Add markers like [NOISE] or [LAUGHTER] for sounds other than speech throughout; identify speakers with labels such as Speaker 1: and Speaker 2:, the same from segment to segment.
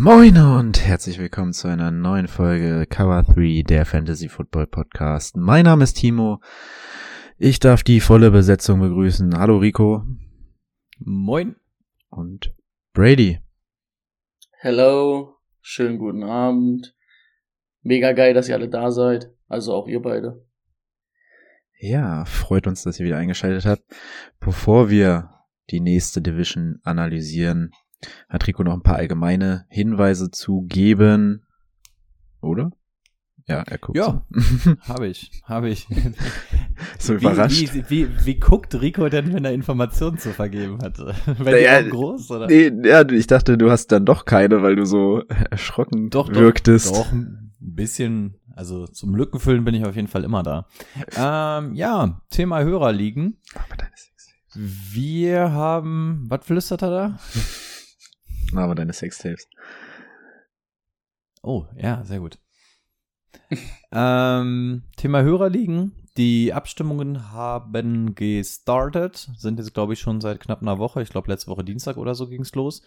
Speaker 1: Moin und herzlich willkommen zu einer neuen Folge Cover 3 der Fantasy Football Podcast. Mein Name ist Timo. Ich darf die volle Besetzung begrüßen. Hallo Rico.
Speaker 2: Moin.
Speaker 1: Und Brady.
Speaker 3: Hello, schönen guten Abend. Mega geil, dass ihr alle da seid. Also auch ihr beide.
Speaker 1: Ja, freut uns, dass ihr wieder eingeschaltet habt. Bevor wir die nächste Division analysieren, hat Rico noch ein paar allgemeine Hinweise zu geben. Oder? Ja, er guckt.
Speaker 2: Ja,
Speaker 1: so. [LAUGHS]
Speaker 2: habe ich, habe ich. [LAUGHS]
Speaker 1: so
Speaker 2: wie,
Speaker 1: überrascht.
Speaker 2: Wie, wie, wie guckt Rico denn, wenn er Informationen zu vergeben hat? [LAUGHS] Weil
Speaker 1: Ja,
Speaker 2: die groß, oder?
Speaker 1: Nee, ja, ich dachte, du hast dann doch keine, weil du so erschrocken
Speaker 2: Doch, doch,
Speaker 1: wirktest.
Speaker 2: Doch, ein bisschen, also zum Lückenfüllen bin ich auf jeden Fall immer da. Ähm, ja, Thema.
Speaker 1: Aber deine Sex
Speaker 2: Wir haben, was flüstert er da?
Speaker 1: Aber deine Sextapes.
Speaker 2: Oh, ja, sehr gut. ähm, Thema Hörerligen. Die Abstimmungen haben gestartet, sind jetzt, glaube ich, schon seit knapp einer Woche. Ich glaube, letzte Woche Dienstag oder so ging's los.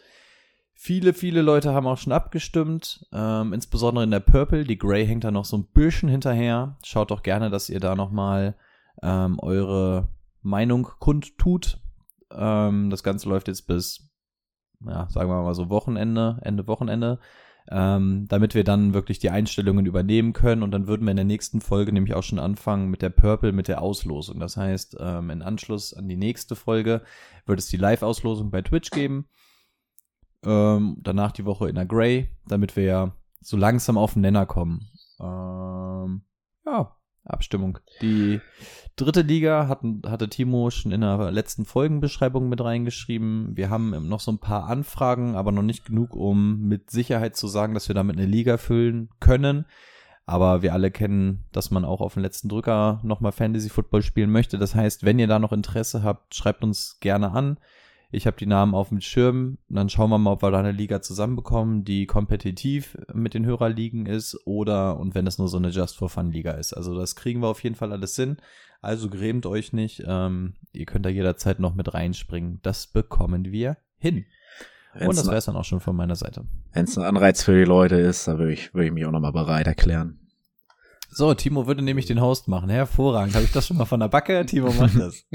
Speaker 2: Viele, viele Leute haben auch schon abgestimmt, ähm, insbesondere in der Purple. Die Grey hängt da noch so ein bisschen hinterher. Schaut doch gerne, dass ihr da nochmal ähm, eure Meinung kundtut. Ähm, das Ganze läuft jetzt bis, ja, sagen wir mal so Wochenende, Ende Wochenende ähm, damit wir dann wirklich die Einstellungen übernehmen können und dann würden wir in der nächsten Folge nämlich auch schon anfangen mit der Purple, mit der Auslosung. Das heißt, ähm, in Anschluss an die nächste Folge wird es die Live-Auslosung bei Twitch geben. Ähm, danach die Woche in der Grey, damit wir ja so langsam auf den Nenner kommen. Ähm, ja, Abstimmung. Die dritte Liga hatten, hatte Timo schon in der letzten Folgenbeschreibung mit reingeschrieben. Wir haben noch so ein paar Anfragen, aber noch nicht genug, um mit Sicherheit zu sagen, dass wir damit eine Liga füllen können. Aber wir alle kennen, dass man auch auf den letzten Drücker nochmal Fantasy Football spielen möchte. Das heißt, wenn ihr da noch Interesse habt, schreibt uns gerne an. Ich habe die Namen auf dem Schirm. Und dann schauen wir mal, ob wir da eine Liga zusammenbekommen, die kompetitiv mit den Hörerligen ist oder und wenn es nur so eine Just for Fun Liga ist. Also das kriegen wir auf jeden Fall alles hin. Also grämt euch nicht. Ähm, ihr könnt da jederzeit noch mit reinspringen. Das bekommen wir hin. und das wäre es dann auch schon von meiner Seite.
Speaker 1: Wenn es ein Anreiz für die Leute ist, da würde ich, würde ich mich auch nochmal bereit erklären.
Speaker 2: So, Timo würde nämlich den Host machen. Hervorragend. Habe ich das schon mal von der Backe? Timo macht [LAUGHS] das.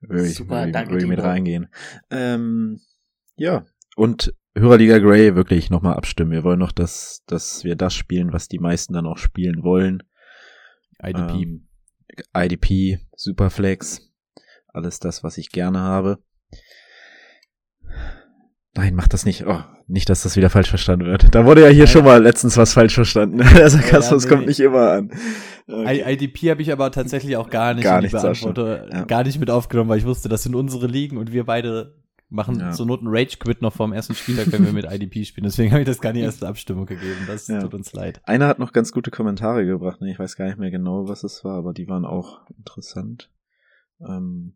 Speaker 1: Würde ich,
Speaker 3: Super,
Speaker 1: ich,
Speaker 3: danke,
Speaker 1: würde ich mit reingehen. Ähm, ja. Und Hörerliga Grey wirklich nochmal abstimmen. Wir wollen noch, dass, dass wir das spielen, was die meisten dann auch spielen wollen.
Speaker 2: IDP.
Speaker 1: Ähm, IDP, Superflex, alles das, was ich gerne habe. Nein, mach das nicht. Oh, nicht, dass das wieder falsch verstanden wird. Da wurde ja hier
Speaker 2: Nein.
Speaker 1: schon mal letztens was falsch verstanden. [LAUGHS] Der Sarkasmus
Speaker 2: nee,
Speaker 1: kommt
Speaker 2: nee.
Speaker 1: nicht immer an. Okay.
Speaker 2: IDP habe ich aber tatsächlich auch gar nicht
Speaker 1: Gar nicht, Ja.
Speaker 2: gar nicht mit aufgenommen, weil ich wusste, das sind unsere Ligen und wir beide machen
Speaker 1: Ja.
Speaker 2: zur Not einen Rage-Quit noch vorm ersten Spieltag, wenn wir mit [LAUGHS] IDP spielen. Deswegen habe ich das gar nicht erst Abstimmung gegeben. Das
Speaker 1: Ja.
Speaker 2: tut uns leid.
Speaker 1: Einer hat noch ganz gute Kommentare gebracht. ne? Ich weiß gar nicht mehr genau, was es war, aber die waren auch interessant. Ähm,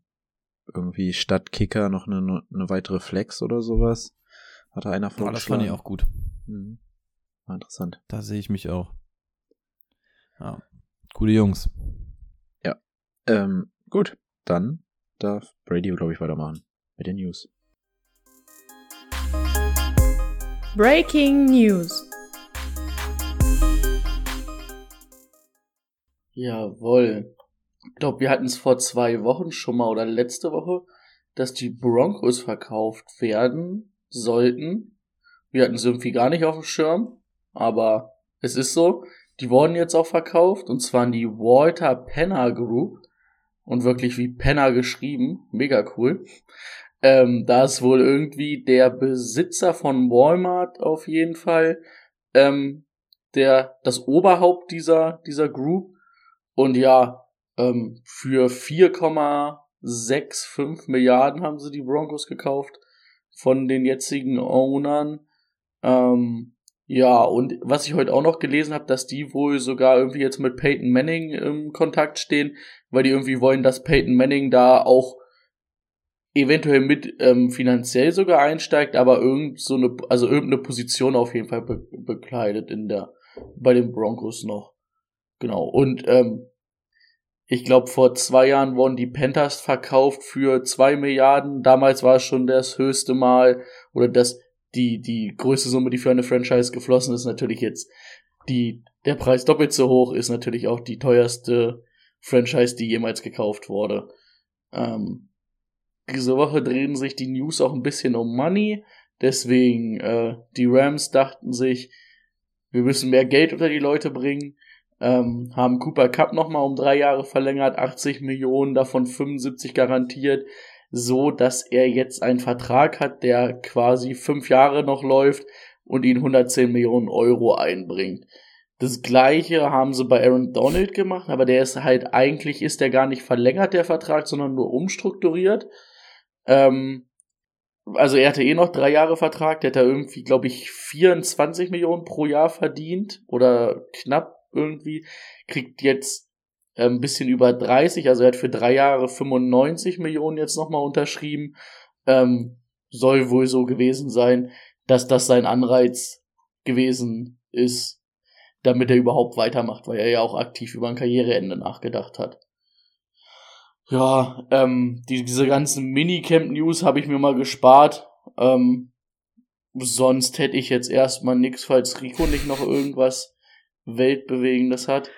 Speaker 1: irgendwie statt Kicker noch eine, eine weitere Flex oder sowas. Hatte einer
Speaker 2: Boah, das
Speaker 1: vorgeschlagen.
Speaker 2: fand ich auch gut.
Speaker 1: Mhm. War interessant.
Speaker 2: Da sehe ich mich auch. Ja. Gute Jungs.
Speaker 1: Ähm, gut, dann darf Brady, glaube ich, weitermachen mit den News.
Speaker 4: Breaking News.
Speaker 3: Jawohl. Ich glaube, wir hatten es vor zwei Wochen schon mal oder letzte Woche, dass die Broncos verkauft werden sollten. Wir hatten es irgendwie gar nicht auf dem Schirm, aber es ist so. Die wurden jetzt auch verkauft und zwar an die Walter Penner Group und wirklich wie Penner geschrieben. Mega cool. Ähm, da ist wohl irgendwie der Besitzer von Walmart auf jeden Fall, ähm, der, das Oberhaupt dieser, dieser Group. Und ja, ähm, für 4,65 Milliarden haben sie die Broncos gekauft von den jetzigen Ownern. Ähm, Ja, und was ich heute auch noch gelesen habe, dass die wohl sogar irgendwie jetzt mit Peyton Manning im Kontakt stehen, weil die irgendwie wollen, dass Peyton Manning da auch eventuell mit ähm, finanziell sogar einsteigt, aber irgend so eine, also irgendeine Position auf jeden Fall be bekleidet in der bei den Broncos noch. Genau. Und ähm, ich glaube, vor zwei Jahren wurden die Panthers verkauft für zwei Milliarden. Damals war es schon das höchste Mal oder das die die größte Summe, die für eine Franchise geflossen ist. Natürlich jetzt die der Preis doppelt so hoch ist natürlich auch die teuerste Franchise, die jemals gekauft wurde. Ähm, diese Woche drehen sich die News auch ein bisschen um Money. Deswegen, äh, die Rams dachten sich, wir müssen mehr Geld unter die Leute bringen. Ähm, haben Cooper Cup nochmal um drei Jahre verlängert, 80 Millionen, davon 75 garantiert, so dass er jetzt einen Vertrag hat, der quasi fünf Jahre noch läuft und ihn 110 Millionen Euro einbringt. Das gleiche haben sie bei Aaron Donald gemacht, aber der ist halt, eigentlich ist der gar nicht verlängert, der Vertrag, sondern nur umstrukturiert. Ähm, also er hatte eh noch drei Jahre Vertrag, der hat da irgendwie, glaube ich, 24 Millionen pro Jahr verdient oder knapp irgendwie, kriegt jetzt äh, ein bisschen über 30, also er hat für drei Jahre 95 Millionen jetzt nochmal unterschrieben. Ähm, soll wohl so gewesen sein, dass das sein Anreiz gewesen ist, damit er überhaupt weitermacht, weil er ja auch aktiv über ein Karriereende nachgedacht hat. Ja, ähm, die, diese ganzen Minicamp-News habe ich mir mal gespart. Ähm, sonst hätte ich jetzt erstmal nix, falls Rico nicht noch irgendwas Weltbewegendes hat.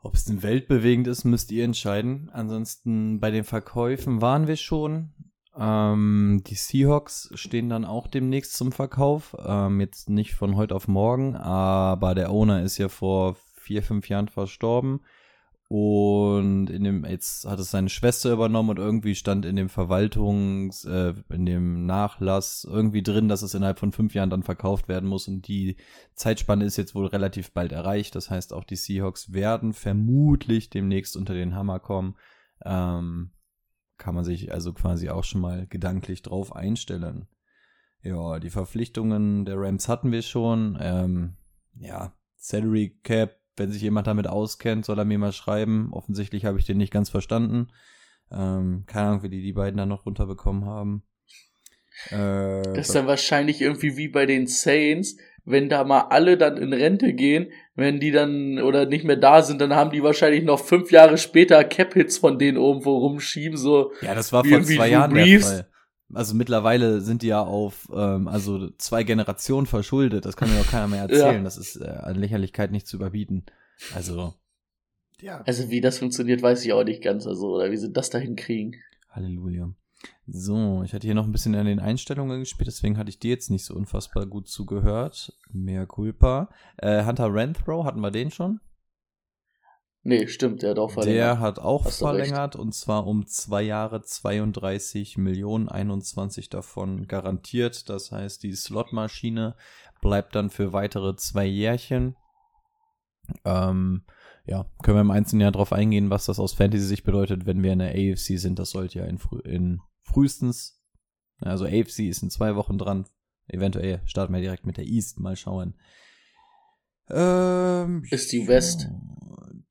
Speaker 2: Ob es denn weltbewegend ist, müsst ihr entscheiden. Ansonsten bei den Verkäufen waren wir schon. Ähm, die Seahawks stehen dann auch demnächst zum Verkauf. Ähm, jetzt nicht von heute auf morgen, aber der Owner ist ja vor vier, fünf Jahren verstorben. Und in dem, jetzt hat es seine Schwester übernommen und irgendwie stand in dem Verwaltungs, äh, in dem Nachlass irgendwie drin, dass es innerhalb von fünf Jahren dann verkauft werden muss. Und die Zeitspanne ist jetzt wohl relativ bald erreicht. Das heißt, auch die Seahawks werden vermutlich demnächst unter den Hammer kommen. Ähm, kann man sich also quasi auch schon mal gedanklich drauf einstellen. Ja, die Verpflichtungen der Rams hatten wir schon. Ähm, ja, Salary Cap wenn sich jemand damit auskennt, soll er mir mal schreiben. Offensichtlich habe ich den nicht ganz verstanden. Ähm, keine Ahnung, wie die die beiden dann noch runterbekommen haben.
Speaker 3: Äh, das ist dann wahrscheinlich irgendwie wie bei den Saints, wenn da mal alle dann in Rente gehen, wenn die dann oder nicht mehr da sind, dann haben die wahrscheinlich noch fünf Jahre später Cap-Hits von denen irgendwo rumschieben, so.
Speaker 2: Ja, das war vor zwei Jahren der Fall. Also mittlerweile sind die ja auf ähm, also zwei Generationen verschuldet. Das kann mir doch keiner mehr [LAUGHS] erzählen. Ja. Das ist äh, an Lächerlichkeit nicht zu überbieten. Also
Speaker 3: ja. Also wie das funktioniert, weiß ich auch nicht ganz. Also oder wie sie das dahin kriegen.
Speaker 2: Halleluja. So, ich hatte hier noch ein bisschen an den Einstellungen gespielt, deswegen hatte ich dir jetzt nicht so unfassbar gut zugehört. Mehr Culpa. Äh, Hunter Renthrow, hatten wir den schon?
Speaker 3: Nee, stimmt, der hat auch verlängert.
Speaker 2: Der hat auch Hast verlängert und zwar um zwei Jahre 32 Millionen, 21 davon garantiert. Das heißt, die Slotmaschine bleibt dann für weitere zwei Jährchen. Ähm, ja, können wir im einzelnen Jahr drauf eingehen, was das aus Fantasy-Sicht bedeutet, wenn wir in der AFC sind. Das sollte ja in, frü in frühestens, also AFC ist in zwei Wochen dran. Eventuell starten wir direkt mit der East, mal schauen.
Speaker 3: Ähm, ist die West?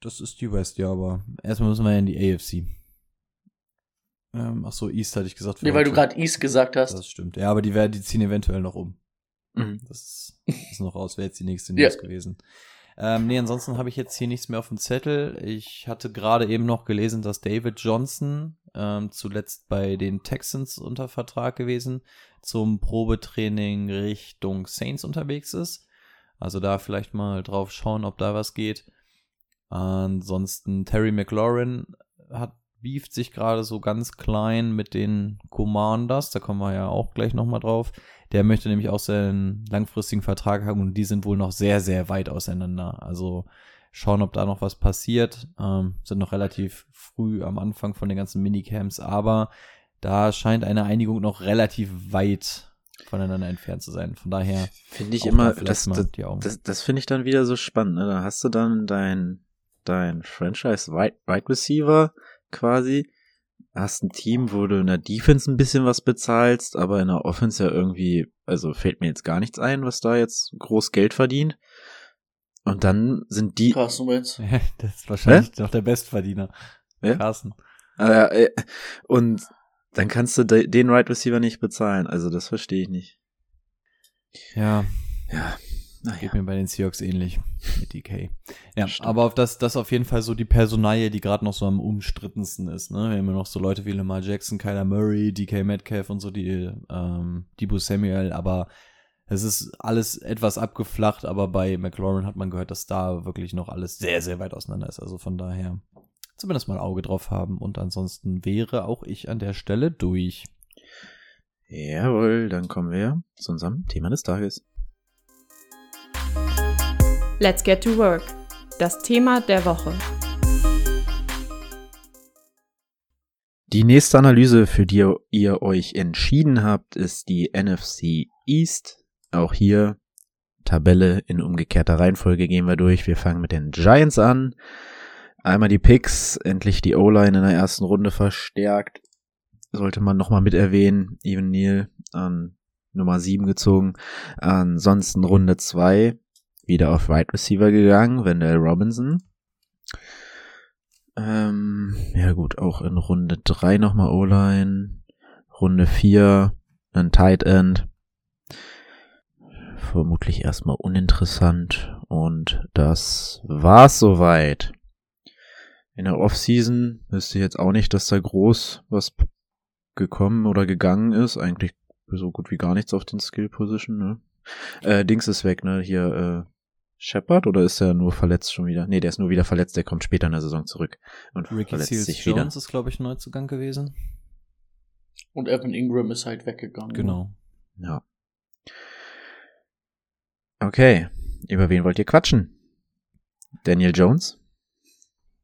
Speaker 2: Das ist die West, ja, aber erstmal müssen wir ja in die AFC. Ähm, ach so, East hatte ich gesagt.
Speaker 3: Nee, weil du gerade East gesagt hast.
Speaker 2: Das stimmt. Ja, aber die, werden, die ziehen eventuell noch um. Mhm. Das ist noch raus, wäre jetzt die nächste News ja. gewesen. Ähm, nee, ansonsten habe ich jetzt hier nichts mehr auf dem Zettel. Ich hatte gerade eben noch gelesen, dass David Johnson ähm, zuletzt bei den Texans unter Vertrag gewesen zum Probetraining Richtung Saints unterwegs ist. Also da vielleicht mal drauf schauen, ob da was geht. Ansonsten Terry McLaurin hat beeft sich gerade so ganz klein mit den Commanders, da kommen wir ja auch gleich nochmal drauf. Der möchte nämlich auch seinen langfristigen Vertrag haben und die sind wohl noch sehr, sehr weit auseinander. Also schauen, ob da noch was passiert. Ähm, sind noch relativ früh am Anfang von den ganzen Minicamps, aber da scheint eine Einigung noch relativ weit voneinander entfernt zu sein. Von daher
Speaker 1: finde ich immer, da das, das, das, das finde ich dann wieder so spannend. Ne? Da hast du dann dein, dein Franchise Wide, Wide Receiver quasi hast ein Team, wo du in der Defense ein bisschen was bezahlst, aber in der Offense ja irgendwie, also fällt mir jetzt gar nichts ein, was da jetzt groß Geld verdient. Und dann sind die.
Speaker 3: Carsten Wentz. [LAUGHS]
Speaker 2: das ist wahrscheinlich Hä? noch der Bestverdiener.
Speaker 1: Ja?
Speaker 2: Carsten.
Speaker 1: Äh, und dann kannst du den Right Receiver nicht bezahlen. Also das verstehe ich nicht.
Speaker 2: Ja.
Speaker 1: Ja.
Speaker 2: Naja. Geht mir bei den Seahawks ähnlich mit DK. Ja, Stimmt. aber auf das, das auf jeden Fall so die Personalie, die gerade noch so am umstrittensten ist. Ne? Wir haben ja noch so Leute wie Lamar Jackson, Kyler Murray, DK Metcalf und so, die ähm, Debo Samuel, aber es ist alles etwas abgeflacht, aber bei McLaurin hat man gehört, dass da wirklich noch alles sehr, sehr weit auseinander ist. Also von daher zumindest mal ein Auge drauf haben und ansonsten wäre auch ich an der Stelle durch.
Speaker 1: Jawohl, dann kommen wir zu unserem Thema des Tages.
Speaker 4: Let's get to work. Das Thema der Woche.
Speaker 1: Die nächste Analyse, für die ihr euch entschieden habt, ist die NFC East. Auch hier Tabelle in umgekehrter Reihenfolge gehen wir durch. Wir fangen mit den Giants an. Einmal die Picks, endlich die O-Line in der ersten Runde verstärkt. Sollte man nochmal mit erwähnen. Even Neal an Nummer 7 gezogen. Ansonsten Runde 2 wieder auf Wide Receiver gegangen, Wendell Robinson. Ähm, ja gut, auch in Runde 3 nochmal O-Line. Runde 4 ein Tight End. Vermutlich erstmal uninteressant. Und das war's soweit. In der Offseason wüsste ich jetzt auch nicht, dass da groß was gekommen oder gegangen ist. Eigentlich so gut wie gar nichts auf den Skill Position, ne? Äh, Dings ist weg, ne? Hier, äh, Shepard oder ist er nur verletzt schon wieder? Nee, der ist nur wieder verletzt, der kommt später in der Saison zurück und
Speaker 2: Ricky verletzt Seals sich Jones wieder. ist, glaube ich, Neuzugang gewesen.
Speaker 3: Und Evan Ingram ist halt weggegangen.
Speaker 2: Genau.
Speaker 1: Ja. Okay, über wen wollt ihr quatschen? Daniel Jones?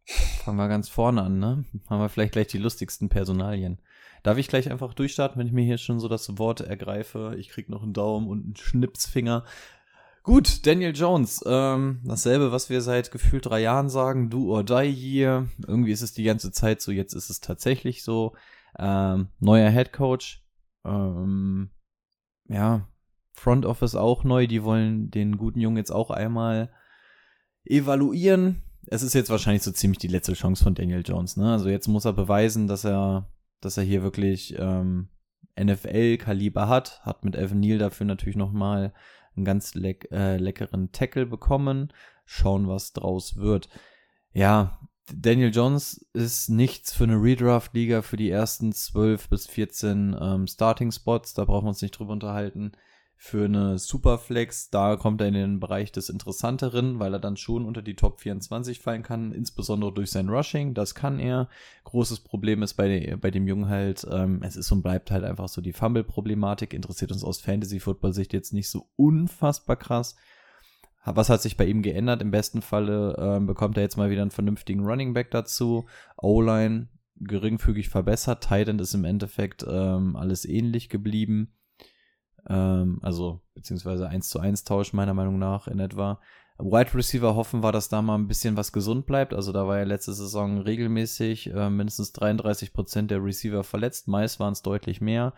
Speaker 2: Fangen wir ganz vorne an, ne? Haben wir vielleicht gleich die lustigsten Personalien. Darf ich gleich einfach durchstarten, wenn ich mir hier schon so das Wort ergreife? Ich krieg noch einen Daumen und einen Schnipsfinger. Gut, Daniel Jones, ähm, dasselbe, was wir seit gefühlt drei Jahren sagen, do or die hier. Irgendwie ist es die ganze Zeit so, jetzt ist es tatsächlich so. Ähm, neuer Head Coach, ähm, ja, Front Office auch neu, die wollen den guten Jungen jetzt auch einmal evaluieren. Es ist jetzt wahrscheinlich so ziemlich die letzte Chance von Daniel Jones, ne? Also jetzt muss er beweisen, dass er, dass er hier wirklich ähm, NFL-Kaliber hat, hat mit Evan Neal dafür natürlich nochmal einen ganz leck, äh, leckeren Tackle bekommen. Schauen, was draus wird. Ja, Daniel Jones ist nichts für eine Redraft-Liga für die ersten 12 bis 14 ähm, Starting-Spots. Da brauchen wir uns nicht drüber unterhalten für eine Superflex, da kommt er in den Bereich des Interessanteren, weil er dann schon unter die Top 24 fallen kann, insbesondere durch sein Rushing, das kann er. Großes Problem ist bei, bei dem Jungen halt, ähm, es ist und bleibt halt einfach so die Fumble-Problematik, interessiert uns aus Fantasy-Football-Sicht jetzt nicht so unfassbar krass. Was hat sich bei ihm geändert? Im besten Falle ähm, bekommt er jetzt mal wieder einen vernünftigen Running Back dazu. O-Line geringfügig verbessert. Titan ist im Endeffekt ähm, alles ähnlich geblieben. Ähm, also, beziehungsweise 1 zu 1 Tausch meiner Meinung nach in etwa. Wide Receiver hoffen wir, dass da mal ein bisschen was gesund bleibt. Also da war ja letzte Saison regelmäßig äh, mindestens 33 Prozent der Receiver verletzt. Meist waren es deutlich mehr.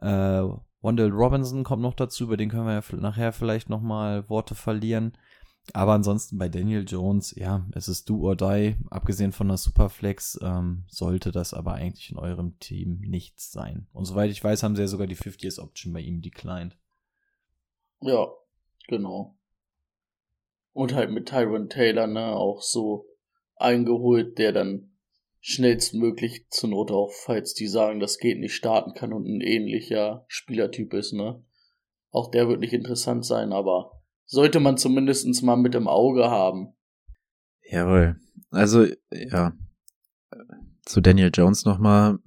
Speaker 2: Äh, Wendell Robinson kommt noch dazu, über den können wir ja nachher vielleicht nochmal Worte verlieren. Aber ansonsten bei Daniel Jones, ja, es ist do or die. Abgesehen von der Superflex ähm, sollte das aber eigentlich in eurem Team nichts sein. Und soweit ich weiß, haben sie ja sogar die 50s-Option bei ihm declined.
Speaker 3: Ja, genau. Und halt mit Tyron Taylor, ne, auch so eingeholt, der dann schnellstmöglich zur Not auch, falls die sagen, das geht nicht, starten kann und ein ähnlicher Spielertyp ist, ne. Auch der wird nicht interessant sein, aber sollte man zumindest mal mit im Auge haben.
Speaker 1: Jawohl. Also, ja. Zu Daniel Jones nochmal.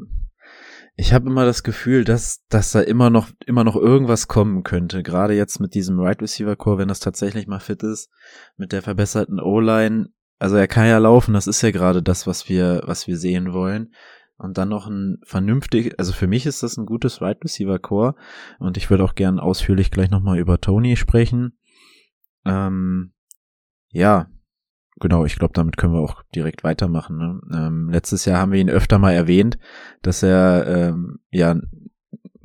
Speaker 1: Ich habe immer das Gefühl, dass, dass da immer noch, immer noch irgendwas kommen könnte. Gerade jetzt mit diesem Right Receiver Core, wenn das tatsächlich mal fit ist, mit der verbesserten O-Line. Also er kann ja laufen, das ist ja gerade das, was wir, was wir sehen wollen. Und dann noch ein vernünftig, also für mich ist das ein gutes Right Receiver Core. Und ich würde auch gern ausführlich gleich nochmal über Tony sprechen. Ähm, ja, genau, ich glaube, damit können wir auch direkt weitermachen. Ne? Ähm, letztes Jahr haben wir ihn öfter mal erwähnt, dass er ähm, ja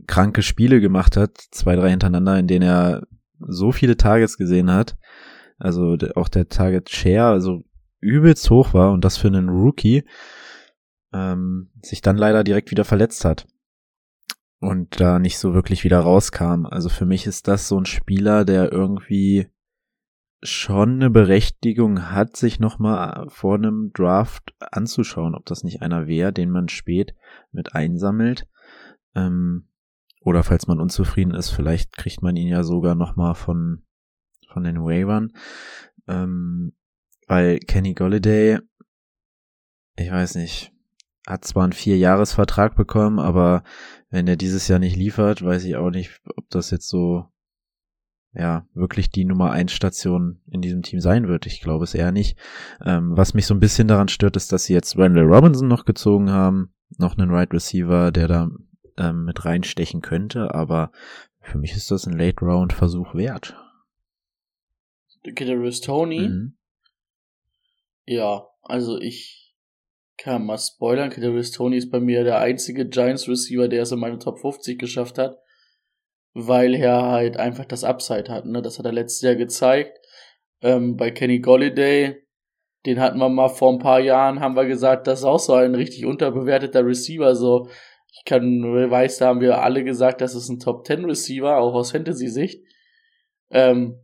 Speaker 1: kranke Spiele gemacht hat, zwei, drei hintereinander, in denen er so viele Targets gesehen hat. Also auch der Target Share, also übelst hoch war und das für einen Rookie, ähm, sich dann leider direkt wieder verletzt hat und da nicht so wirklich wieder rauskam. Also für mich ist das so ein Spieler, der irgendwie schon eine Berechtigung hat, sich nochmal vor einem Draft anzuschauen, ob das nicht einer wäre, den man spät mit einsammelt. Ähm, oder falls man unzufrieden ist, vielleicht kriegt man ihn ja sogar nochmal von, von den Waivern. Ähm, weil Kenny Golliday, ich weiß nicht, hat zwar einen Vierjahresvertrag bekommen, aber wenn er dieses Jahr nicht liefert, weiß ich auch nicht, ob das jetzt so ja, wirklich die Nummer eins Station in diesem Team sein wird. Ich glaube es eher nicht. Ähm, was mich so ein bisschen daran stört, ist, dass sie jetzt Randall Robinson noch gezogen haben. Noch einen Right Receiver, der da ähm, mit reinstechen könnte, aber für mich ist das ein Late Round Versuch wert.
Speaker 3: Kadarius Tony?
Speaker 1: Mhm.
Speaker 3: Ja, also ich kann mal spoilern. Kadarius Tony ist bei mir der einzige Giants Receiver, der es in meine Top 50 geschafft hat weil er halt einfach das Upside hat. Ne? Das hat er letztes Jahr gezeigt. Ähm, bei Kenny Golliday, den hatten wir mal vor ein paar Jahren, haben wir gesagt, das ist auch so ein richtig unterbewerteter Receiver. So, ich kann, weiß, da haben wir alle gesagt, das ist ein Top 10 Receiver, auch aus Fantasy-Sicht. Ähm,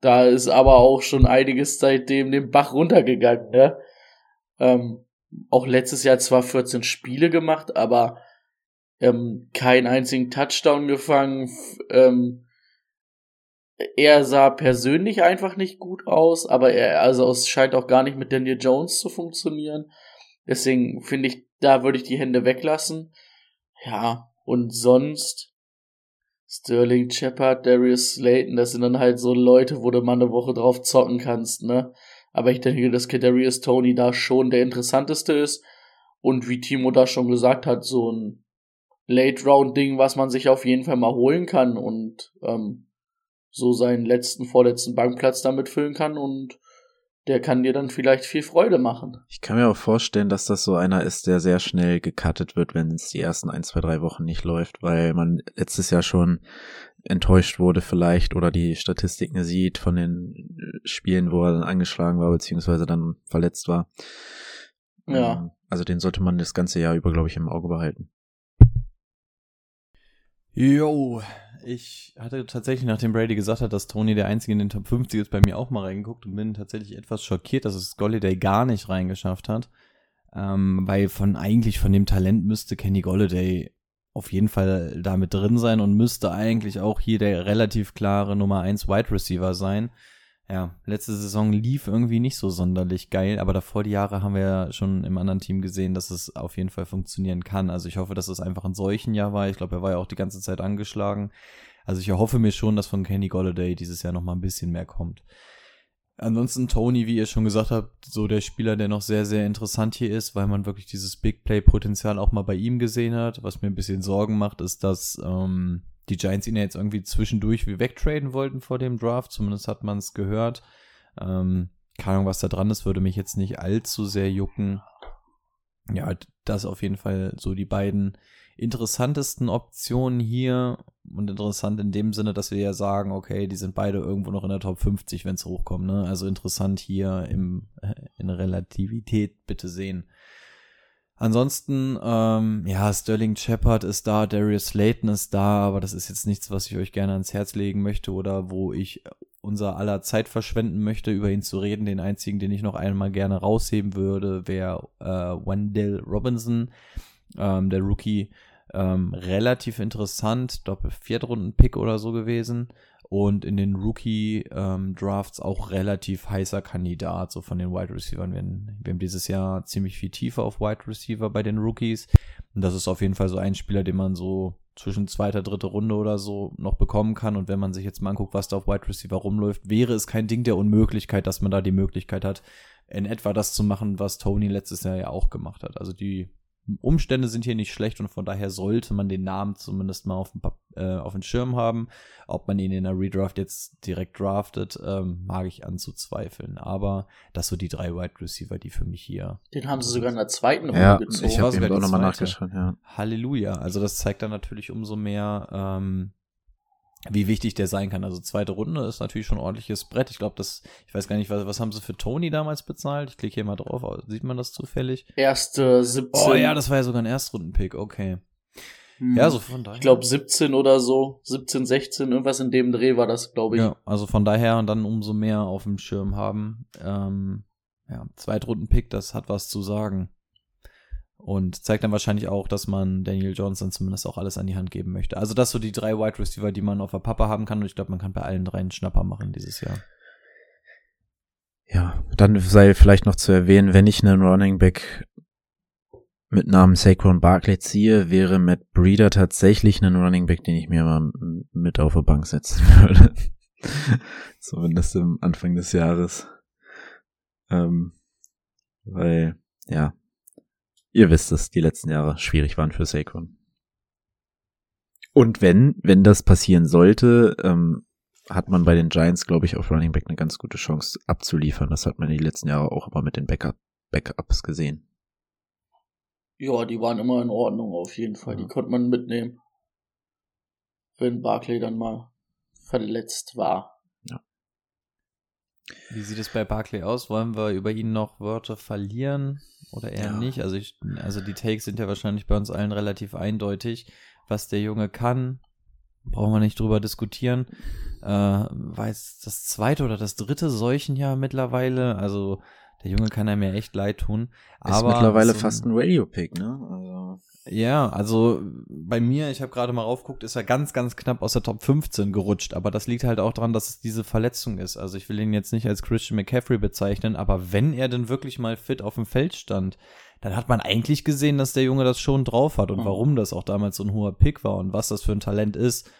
Speaker 3: da ist aber auch schon einiges seitdem den Bach runtergegangen, ne? Ähm, auch letztes Jahr zwar 14 Spiele gemacht, aber ähm, keinen einzigen Touchdown gefangen. Ähm, er sah persönlich einfach nicht gut aus, aber er, also es scheint auch gar nicht mit Daniel Jones zu funktionieren. Deswegen finde ich, da würde ich die Hände weglassen. Ja, und sonst Sterling Shepard, Darius Slayton, das sind dann halt so Leute, wo du mal eine Woche drauf zocken kannst, ne? Aber ich denke, dass Darius Tony da schon der interessanteste ist. Und wie Timo da schon gesagt hat, so ein Late-Round-Ding, was man sich auf jeden Fall mal holen kann und ähm, so seinen letzten, vorletzten Bankplatz damit füllen kann und der kann dir dann vielleicht viel Freude machen.
Speaker 1: Ich kann mir auch vorstellen, dass das so einer ist, der sehr schnell gecuttet wird, wenn es die ersten ein, zwei, drei Wochen nicht läuft, weil man letztes Jahr schon enttäuscht wurde vielleicht oder die Statistiken sieht von den Spielen, wo er dann angeschlagen war, beziehungsweise dann verletzt war.
Speaker 3: Ja.
Speaker 1: Ähm, also den sollte man das ganze Jahr über, glaube ich, im Auge behalten.
Speaker 2: Jo, ich hatte tatsächlich, nachdem Brady gesagt hat, dass Tony der Einzige in den Top 50 ist, bei mir auch mal reingeguckt und bin tatsächlich etwas schockiert, dass es Golliday gar nicht reingeschafft hat. Ähm, weil von eigentlich von dem Talent müsste Kenny Golliday auf jeden Fall damit drin sein und müsste eigentlich auch hier der relativ klare Nummer 1 Wide Receiver sein. Ja, letzte Saison lief irgendwie nicht so sonderlich geil, aber davor die Jahre haben wir ja schon im anderen Team gesehen, dass es auf jeden Fall funktionieren kann. Also ich hoffe, dass es einfach ein solchen Jahr war. Ich glaube, er war ja auch die ganze Zeit angeschlagen. Also ich erhoffe mir schon, dass von Kenny Golladay dieses Jahr noch mal ein bisschen mehr kommt. Ansonsten Tony, wie ihr schon gesagt habt, so der Spieler, der noch sehr, sehr interessant hier ist, weil man wirklich dieses Big Play-Potenzial auch mal bei ihm gesehen hat. Was mir ein bisschen Sorgen macht, ist, dass ähm, die Giants ihn ja jetzt irgendwie zwischendurch wie wegtraden wollten vor dem Draft. Zumindest hat man es gehört. Ähm, keine Ahnung, was da dran ist, würde mich jetzt nicht allzu sehr jucken. Ja, das auf jeden Fall so die beiden interessantesten Optionen hier. Und interessant in dem Sinne, dass wir ja sagen, okay, die sind beide irgendwo noch in der Top 50, wenn es hochkommt. Ne? Also interessant hier im, äh, in Relativität bitte sehen. Ansonsten, ähm, ja, Sterling Shepard ist da, Darius Slayton ist da, aber das ist jetzt nichts, was ich euch gerne ans Herz legen möchte oder wo ich unser aller Zeit verschwenden möchte, über ihn zu reden. Den einzigen, den ich noch einmal gerne rausheben würde, wäre äh, Wendell Robinson, ähm, der Rookie. Ähm, relativ interessant, Doppel-Viertrunden-Pick oder so gewesen und in den Rookie-Drafts ähm, auch relativ heißer Kandidat, so von den Wide Receivers. Wir, wir, haben dieses Jahr ziemlich viel tiefer auf Wide Receiver bei den Rookies. Und das ist auf jeden Fall so ein Spieler, den man so zwischen zweiter, dritte Runde oder so noch bekommen kann. Und wenn man sich jetzt mal anguckt, was da auf Wide Receiver rumläuft, wäre es kein Ding der Unmöglichkeit, dass man da die Möglichkeit hat, in etwa das zu machen, was Tony letztes Jahr ja auch gemacht hat. Also die Umstände sind hier nicht schlecht und von daher sollte man den Namen zumindest mal auf dem, äh, auf dem Schirm haben. Ob man ihn in der Redraft jetzt direkt draftet, ähm, mag ich anzuzweifeln. Aber das so die drei Wide Receiver, die für mich hier
Speaker 3: Den haben sie sogar in der zweiten Runde
Speaker 1: Ja,
Speaker 3: gezogen.
Speaker 1: ich habe auch nochmal nachgeschaut, ja.
Speaker 2: Halleluja. Also das zeigt dann natürlich umso mehr, ähm, wie wichtig der sein kann. Also zweite Runde ist natürlich schon ein ordentliches Brett. Ich glaube, das, ich weiß gar nicht, was, was haben sie für Tony damals bezahlt? Ich klicke hier mal drauf. Sieht man das zufällig?
Speaker 3: Erste 17.
Speaker 2: Oh ja, das war ja sogar ein Erstrunden-Pick, okay.
Speaker 3: Hm.
Speaker 2: Ja, so von daher.
Speaker 3: Ich glaube 17 oder so. 17, 16, irgendwas in dem Dreh war das, glaube ich.
Speaker 2: Ja, also von daher und dann umso mehr auf dem Schirm haben. Ähm, ja, Zweitrunden-Pick, das hat was zu sagen. Und zeigt dann wahrscheinlich auch, dass man Daniel Johnson zumindest auch alles an die Hand geben möchte. Also das so die drei Wide Receiver, die man auf der Pappe haben kann. Und ich glaube, man kann bei allen drei einen Schnapper machen dieses Jahr.
Speaker 1: Ja, dann sei vielleicht noch zu erwähnen, wenn ich einen Running Back mit Namen Saquon Barkley ziehe, wäre Matt Breeder tatsächlich ein Running Back, den ich mir mal mit auf die Bank setzen [LAUGHS] würde. Zumindest am Anfang des Jahres. Ähm, weil, ja, ihr wisst es, die letzten Jahre schwierig waren für Saquon. Und wenn, wenn das passieren sollte, ähm, hat man bei den Giants, glaube ich, auf Running Back eine ganz gute Chance abzuliefern. Das hat man die letzten Jahre auch immer mit den Backup Backups gesehen.
Speaker 3: Ja, die waren immer in Ordnung auf jeden Fall. Die
Speaker 1: Ja.
Speaker 3: konnte man mitnehmen. Wenn Barkley dann mal verletzt war.
Speaker 2: Wie sieht es bei Barkley aus? Wollen wir über ihn noch Wörter verlieren oder eher
Speaker 1: Ja.
Speaker 2: nicht? Also ich, also die Takes sind ja wahrscheinlich bei uns allen relativ eindeutig. Was der Junge kann, brauchen wir nicht drüber diskutieren. Äh, weiß das zweite oder das dritte Seuchenjahr mittlerweile. Also der Junge kann einem ja echt leid tun.
Speaker 1: Ist
Speaker 2: Aber
Speaker 1: mittlerweile
Speaker 2: so
Speaker 1: fast ein Radio-Pick, ne? Also,
Speaker 2: ja, also bei mir, ich habe gerade mal raufgeguckt, ist er ganz, ganz knapp aus der Top 15 gerutscht. Aber das liegt halt auch daran, dass es diese Verletzung ist. Also ich will ihn jetzt nicht als Christian McCaffrey bezeichnen, aber wenn er denn wirklich mal fit auf dem Feld stand, dann hat man eigentlich gesehen, dass der Junge das schon drauf hat und
Speaker 3: Mhm.
Speaker 2: warum das auch damals so ein hoher Pick war und was das für ein Talent ist.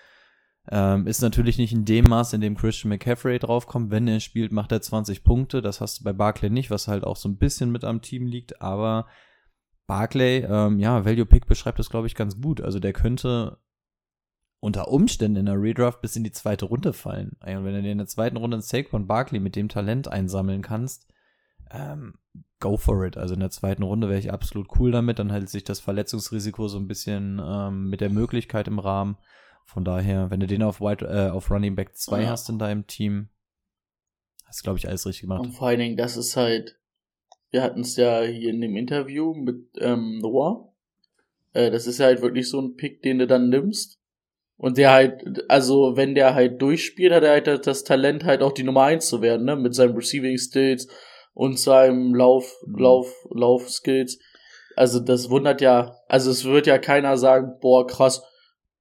Speaker 2: Ähm, ist natürlich nicht in dem Maß, in dem Christian McCaffrey draufkommt. Wenn er spielt, macht er 20 Punkte. Das hast du bei Barclay nicht, was halt auch so ein bisschen mit am Team liegt. Aber Barclay, ähm, ja, Value Pick beschreibt das, glaube ich, ganz gut. Also der könnte unter Umständen in der Redraft bis in die zweite Runde fallen. Und wenn du dir in der zweiten Runde einen Saquon Barkley mit dem Talent einsammeln kannst, ähm, go for it. Also in der zweiten Runde wäre ich absolut cool damit. Dann hält sich das Verletzungsrisiko so ein bisschen ähm, mit der Möglichkeit im Rahmen. Von daher, wenn du den auf, Wide, äh, auf Running Back 2
Speaker 3: Ja.
Speaker 2: hast in deinem Team, hast du, glaube ich, alles richtig gemacht.
Speaker 3: Und vor allen Dingen, das ist halt, wir hatten es ja hier in dem Interview mit ähm, Noah. Äh, das ist ja halt wirklich so ein Pick, den du dann nimmst. Und der halt, also wenn der halt durchspielt, hat er halt das Talent, halt auch die Nummer eins zu werden, ne? Mit seinem Receiving Skills und seinem Lauf,
Speaker 1: Mhm.
Speaker 3: Lauf, Lauf Skills. Also das wundert ja, also es wird ja keiner sagen, boah, krass,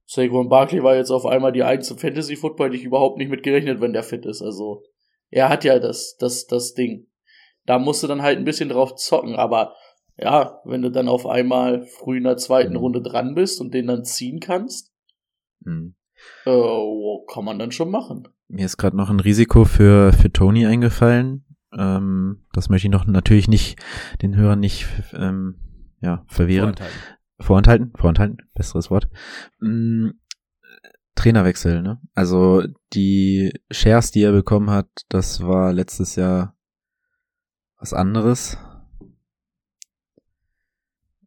Speaker 3: Saquon Barkley war jetzt auf einmal die einzige Fantasy Football, die ich überhaupt nicht mit gerechnet, wenn der fit ist. Also er hat ja das, das, das Ding. Da musst du dann halt ein bisschen drauf zocken, aber ja, wenn du dann auf einmal früh in der zweiten
Speaker 1: Mhm.
Speaker 3: Runde dran bist und den dann ziehen kannst,
Speaker 1: hm.
Speaker 3: äh, kann man dann schon machen.
Speaker 1: Mir ist gerade noch ein Risiko für, für Tony eingefallen. Ähm, das möchte ich noch natürlich nicht den Hörern nicht ähm, ja, verwehren.
Speaker 2: Vorenthalten.
Speaker 1: Vorenthalten, vorenthalten, besseres Wort. Mm, Trainerwechsel, ne? Also die Shares, die er bekommen hat, das war letztes Jahr was anderes.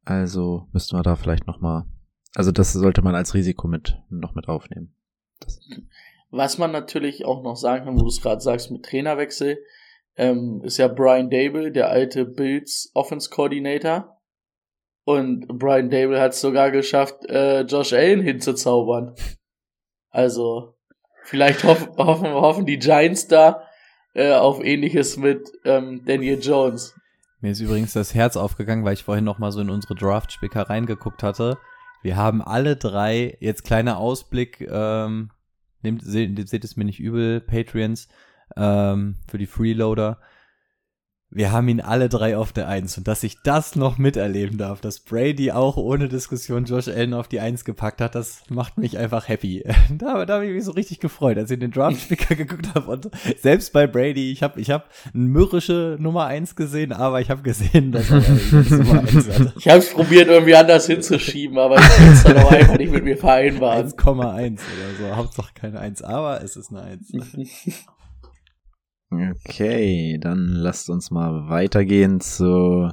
Speaker 1: Also müssten wir da vielleicht noch mal, also das sollte man als Risiko mit noch mit aufnehmen. Das,
Speaker 3: Was man natürlich auch noch sagen kann, wo du es gerade sagst mit Trainerwechsel, ähm, ist ja Brian Dable, der alte Bills Offense Coordinator. Und Brian Dable hat es sogar geschafft, äh, Josh Allen hinzuzaubern. Also, vielleicht hoff, hoffen, hoffen die Giants da äh, auf ähnliches mit ähm, Daniel Jones.
Speaker 2: Mir ist übrigens das Herz aufgegangen, weil ich vorhin noch mal so in unsere Draft-Spicker reingeguckt hatte. Wir haben alle drei, jetzt kleiner Ausblick, ähm, nehmt, seht, seht es mir nicht übel, Patreons, ähm, für die Freeloader. Wir haben ihn alle drei auf der Eins und dass ich das noch miterleben darf, dass Brady auch ohne Diskussion Josh Allen auf die Eins gepackt hat, das macht mich einfach happy. [LAUGHS] da, da habe ich mich so richtig gefreut, als ich den Draft-Spicker [LAUGHS] geguckt habe und selbst bei Brady, ich habe ich hab eine mürrische Nummer Eins gesehen, aber ich habe gesehen, dass er das Nummer Eins [LAUGHS] hat.
Speaker 3: Ich habe es probiert, irgendwie anders hinzuschieben, aber ich kann es dann auch einfach nicht mit mir vereinbaren.
Speaker 2: 1,1 oder so, Hauptsache keine Eins, aber es ist eine Eins.
Speaker 1: Okay, dann lasst uns mal weitergehen zu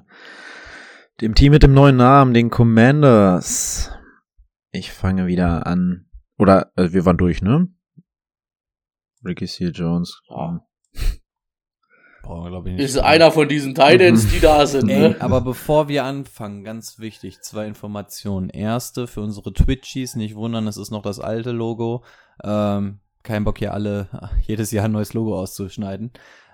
Speaker 1: dem Team mit dem neuen Namen, den Commanders. Ich fange wieder an. Oder äh, wir waren durch, ne? Ricky Seal Jones.
Speaker 3: Ja. [LAUGHS]
Speaker 2: Brauchen wir, glaube ich, nicht.
Speaker 3: Ist einer von diesen Titans, die da sind,
Speaker 2: Ey,
Speaker 3: ne?
Speaker 2: aber bevor wir anfangen, ganz wichtig, zwei Informationen. Erste, für unsere Twitchies, nicht wundern, es ist noch das alte Logo. Ähm, kein Bock hier alle [LAUGHS] jedes Jahr ein neues Logo auszuschneiden.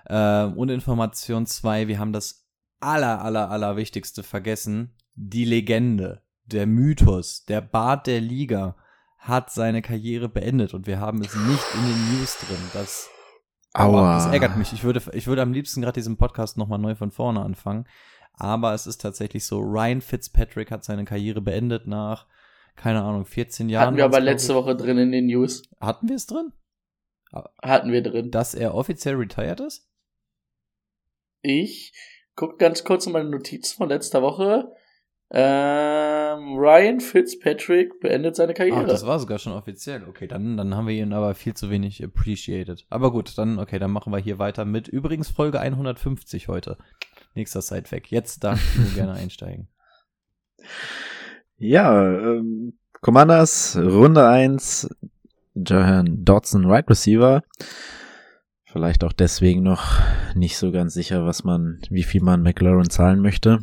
Speaker 2: Ähm, und Information zwei, wir haben das aller, aller, aller Wichtigste vergessen. Die Legende, der Mythos, der Bart der Liga hat seine Karriere beendet und wir haben es nicht in den News drin. Das,
Speaker 1: Aua.
Speaker 2: das ärgert mich. Ich würde, ich würde am liebsten gerade diesen Podcast nochmal neu von vorne anfangen. Aber es ist tatsächlich so, Ryan Fitzpatrick hat seine Karriere beendet nach, keine Ahnung, 14 Jahren.
Speaker 3: Hatten wir aber letzte
Speaker 2: ich.
Speaker 3: Woche drin in den News.
Speaker 2: Hatten wir es drin?
Speaker 3: Hatten wir drin.
Speaker 2: Dass er offiziell retired ist?
Speaker 3: Ich guck ganz kurz in meine Notizen von letzter Woche. Ähm, Ryan Fitzpatrick beendet seine Karriere.
Speaker 2: Ach, das war sogar schon offiziell. Okay, dann, dann haben wir ihn aber viel zu wenig appreciated. Aber gut, dann, okay, dann machen wir hier weiter mit übrigens Folge 150 heute. Nächster Sidefact. Jetzt darfst du gerne [LAUGHS] einsteigen.
Speaker 1: Ja, ähm, Commanders, Runde 1, Jahan Dodson, Right Receiver. Vielleicht auch deswegen noch nicht so ganz sicher, was man, wie viel man McLaren zahlen möchte.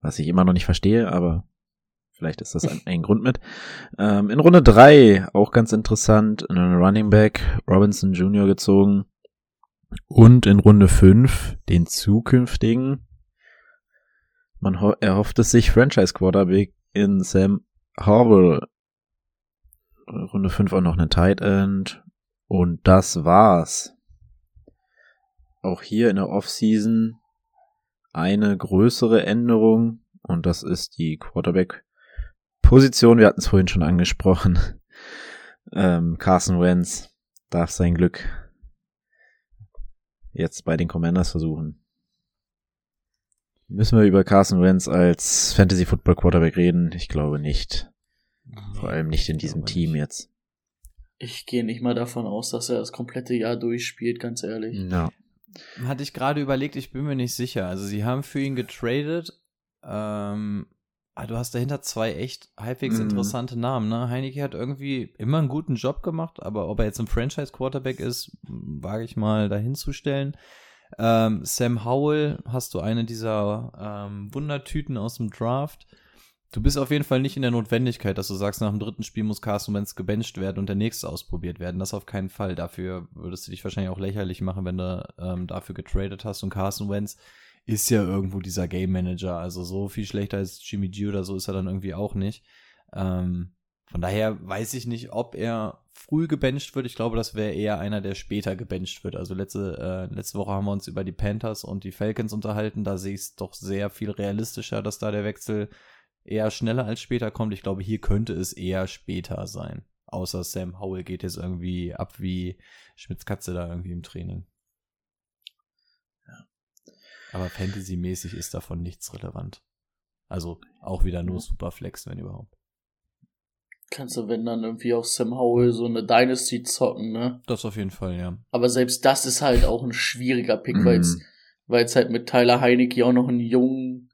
Speaker 1: Was ich immer noch nicht verstehe, aber vielleicht ist das ein, ein Grund mit. Ähm, in Runde 3, auch ganz interessant, einen Running Back, Robinson Jr. gezogen. Und in Runde 5 den zukünftigen, man ho erhofft es sich, Franchise Quarterback in Sam Howell. Runde 5 auch noch eine Tight End. Und das war's. Auch hier in der Offseason eine größere Änderung. Und das ist die Quarterback-Position. Wir hatten es vorhin schon angesprochen. [LAUGHS] Ähm, Carson Wentz darf sein Glück jetzt bei den Commanders versuchen. Müssen wir über Carson Wentz als Fantasy Football Quarterback reden? Ich glaube nicht. Vor allem nicht in diesem Team
Speaker 2: nicht.
Speaker 1: jetzt.
Speaker 3: Ich gehe nicht mal davon aus, dass er das komplette Jahr durchspielt, ganz ehrlich.
Speaker 1: Ja.
Speaker 2: Hatte ich gerade überlegt, ich bin mir nicht sicher. Also sie haben für ihn getradet. Ähm, ah, du hast dahinter zwei echt halbwegs
Speaker 1: Mhm.
Speaker 2: interessante Namen, ne? Heineke hat irgendwie immer einen guten Job gemacht, aber ob er jetzt ein Franchise-Quarterback ist, wage ich mal dahinzustellen. Ähm, Sam Howell, hast du eine dieser ähm, Wundertüten aus dem Draft. Du bist auf jeden Fall nicht in der Notwendigkeit, dass du sagst, nach dem dritten Spiel muss Carson Wentz gebencht werden und der nächste ausprobiert werden. Das auf keinen Fall. Dafür würdest du dich wahrscheinlich auch lächerlich machen, wenn du ähm, dafür getradet hast. Und Carson Wentz ist ja irgendwo dieser Game Manager. Also so viel schlechter als Jimmy G oder so ist er dann irgendwie auch nicht. Ähm, von daher weiß ich nicht, ob er früh gebencht wird. Ich glaube, das wäre eher einer, der später gebencht wird. Also letzte, äh, letzte Woche haben wir uns über die Panthers und die Falcons unterhalten. Da sehe ich es doch sehr viel realistischer, dass da der Wechsel eher schneller als später kommt. Ich glaube, hier könnte es eher später sein. Außer Sam Howell geht jetzt irgendwie ab wie Schmitz Katze da irgendwie im Training. Aber Fantasy-mäßig ist davon nichts relevant. Also auch wieder nur Superflex, wenn überhaupt.
Speaker 3: Kannst du, wenn dann irgendwie auf Sam Howell so eine Dynasty zocken, ne?
Speaker 2: Das auf jeden Fall, ja.
Speaker 3: Aber selbst das ist halt auch ein schwieriger Pick,
Speaker 1: Mhm.
Speaker 3: weil es weil es halt mit Tyler Heinecke auch noch einen Jungen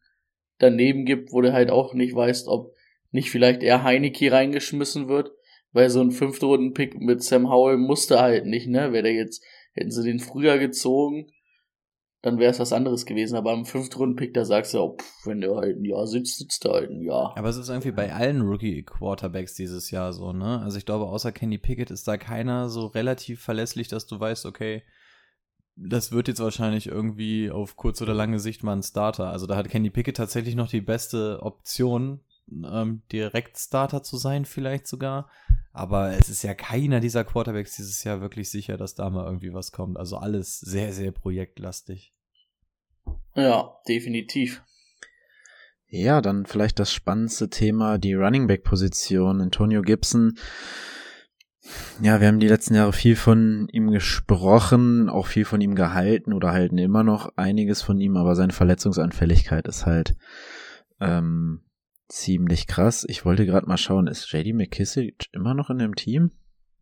Speaker 3: daneben gibt, wo du halt auch nicht weißt, ob nicht vielleicht eher Heinecke reingeschmissen wird, weil so ein Fünftrunden-Pick mit Sam Howell musste halt nicht, ne? Wäre der jetzt, hätten sie den früher gezogen, dann wäre es was anderes gewesen. Aber am Fünftrunden-Pick, da sagst du auch, pff, wenn der halt ein Jahr sitzt, sitzt er halt ein Jahr.
Speaker 2: Aber es ist irgendwie bei allen Rookie-Quarterbacks dieses Jahr so, ne? Also ich glaube, außer Kenny Pickett ist da keiner so relativ verlässlich, dass du weißt, okay, das wird jetzt wahrscheinlich irgendwie auf kurz oder lange Sicht mal ein Starter. Also da hat Kenny Pickett tatsächlich noch die beste Option, ähm, direkt Starter zu sein, vielleicht sogar. Aber es ist ja keiner dieser Quarterbacks dieses Jahr wirklich sicher, dass da mal irgendwie was kommt. Also alles sehr, sehr projektlastig.
Speaker 3: Ja, definitiv.
Speaker 1: Ja, dann vielleicht das spannendste Thema, die Running Back Position. Antonio Gibson. Ja, wir haben die letzten Jahre viel von ihm gesprochen, auch viel von ihm gehalten oder halten immer noch einiges von ihm, aber seine Verletzungsanfälligkeit ist halt ähm, ziemlich krass. Ich wollte gerade mal schauen, ist JD McKissick immer noch in dem Team?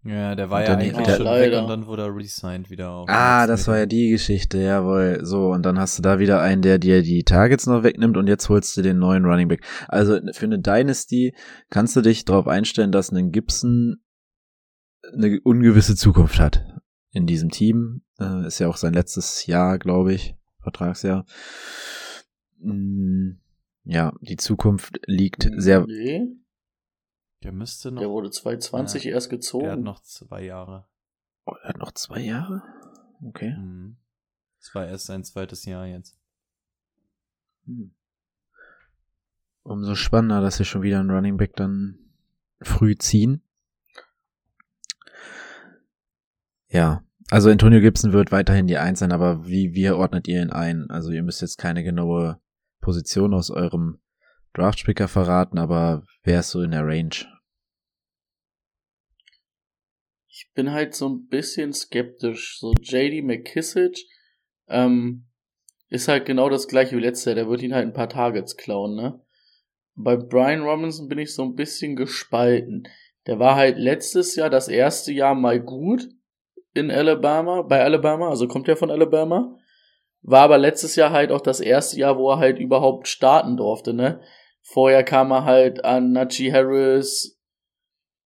Speaker 2: Ja, der war
Speaker 1: Und
Speaker 2: ja eigentlich
Speaker 1: der-
Speaker 2: schon
Speaker 3: Leider.
Speaker 2: weg und dann wurde er resigned wieder auf.
Speaker 1: Ah, das war ja die Geschichte, jawohl. So, und dann hast du da wieder einen, der dir die Targets noch wegnimmt und jetzt holst du den neuen Running Back. Also für eine Dynasty kannst du dich darauf einstellen, dass ein Gibson eine ungewisse Zukunft hat in diesem Team. Äh, ist ja auch sein letztes Jahr, glaube ich, Vertragsjahr. Mm, Ja, die Zukunft liegt sehr.
Speaker 3: Nee,
Speaker 2: Der müsste noch.
Speaker 3: der wurde 2020 erst gezogen.
Speaker 2: der hat noch zwei Jahre.
Speaker 1: Oh, er hat noch zwei Jahre? Okay.
Speaker 2: Mhm. Das war erst sein zweites Jahr jetzt.
Speaker 1: Hm. Umso spannender, dass wir schon wieder einen Running Back dann früh ziehen. Ja, also Antonio Gibson wird weiterhin die Eins sein, aber wie, wie ordnet ihr ihn ein? Also ihr müsst jetzt keine genaue Position aus eurem Draftspicker verraten, aber wer ist so in der Range?
Speaker 3: Ich bin halt so ein bisschen skeptisch. So JD McKissick ähm, ist halt genau das gleiche wie letztes Jahr. Der wird ihn halt ein paar Targets klauen, ne? Bei Brian Robinson bin ich so ein bisschen gespalten. Der war halt letztes Jahr das erste Jahr mal gut in Alabama, bei Alabama, also kommt er von Alabama. War aber letztes Jahr halt auch das erste Jahr, wo er halt überhaupt starten durfte, ne? Vorher kam er halt an Najee Harris,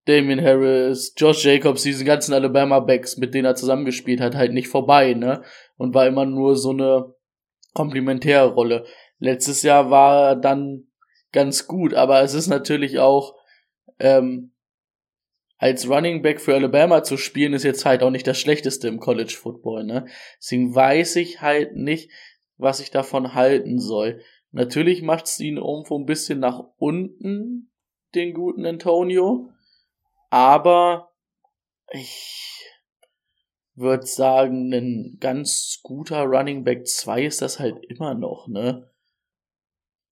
Speaker 3: Damien Harris, Josh Jacobs, diese ganzen Alabama-Backs, mit denen er zusammengespielt hat, halt nicht vorbei, ne? Und war immer nur so eine komplementäre Rolle. Letztes Jahr war er dann ganz gut, aber es ist natürlich auch, ähm, als Running Back für Alabama zu spielen, ist jetzt halt auch nicht das Schlechteste im College Football, ne? Deswegen weiß ich halt nicht, was ich davon halten soll. Natürlich macht's ihn irgendwo ein bisschen nach unten, den guten Antonio. Aber ich würde sagen, ein ganz guter Running Back 2 ist das halt immer noch, ne?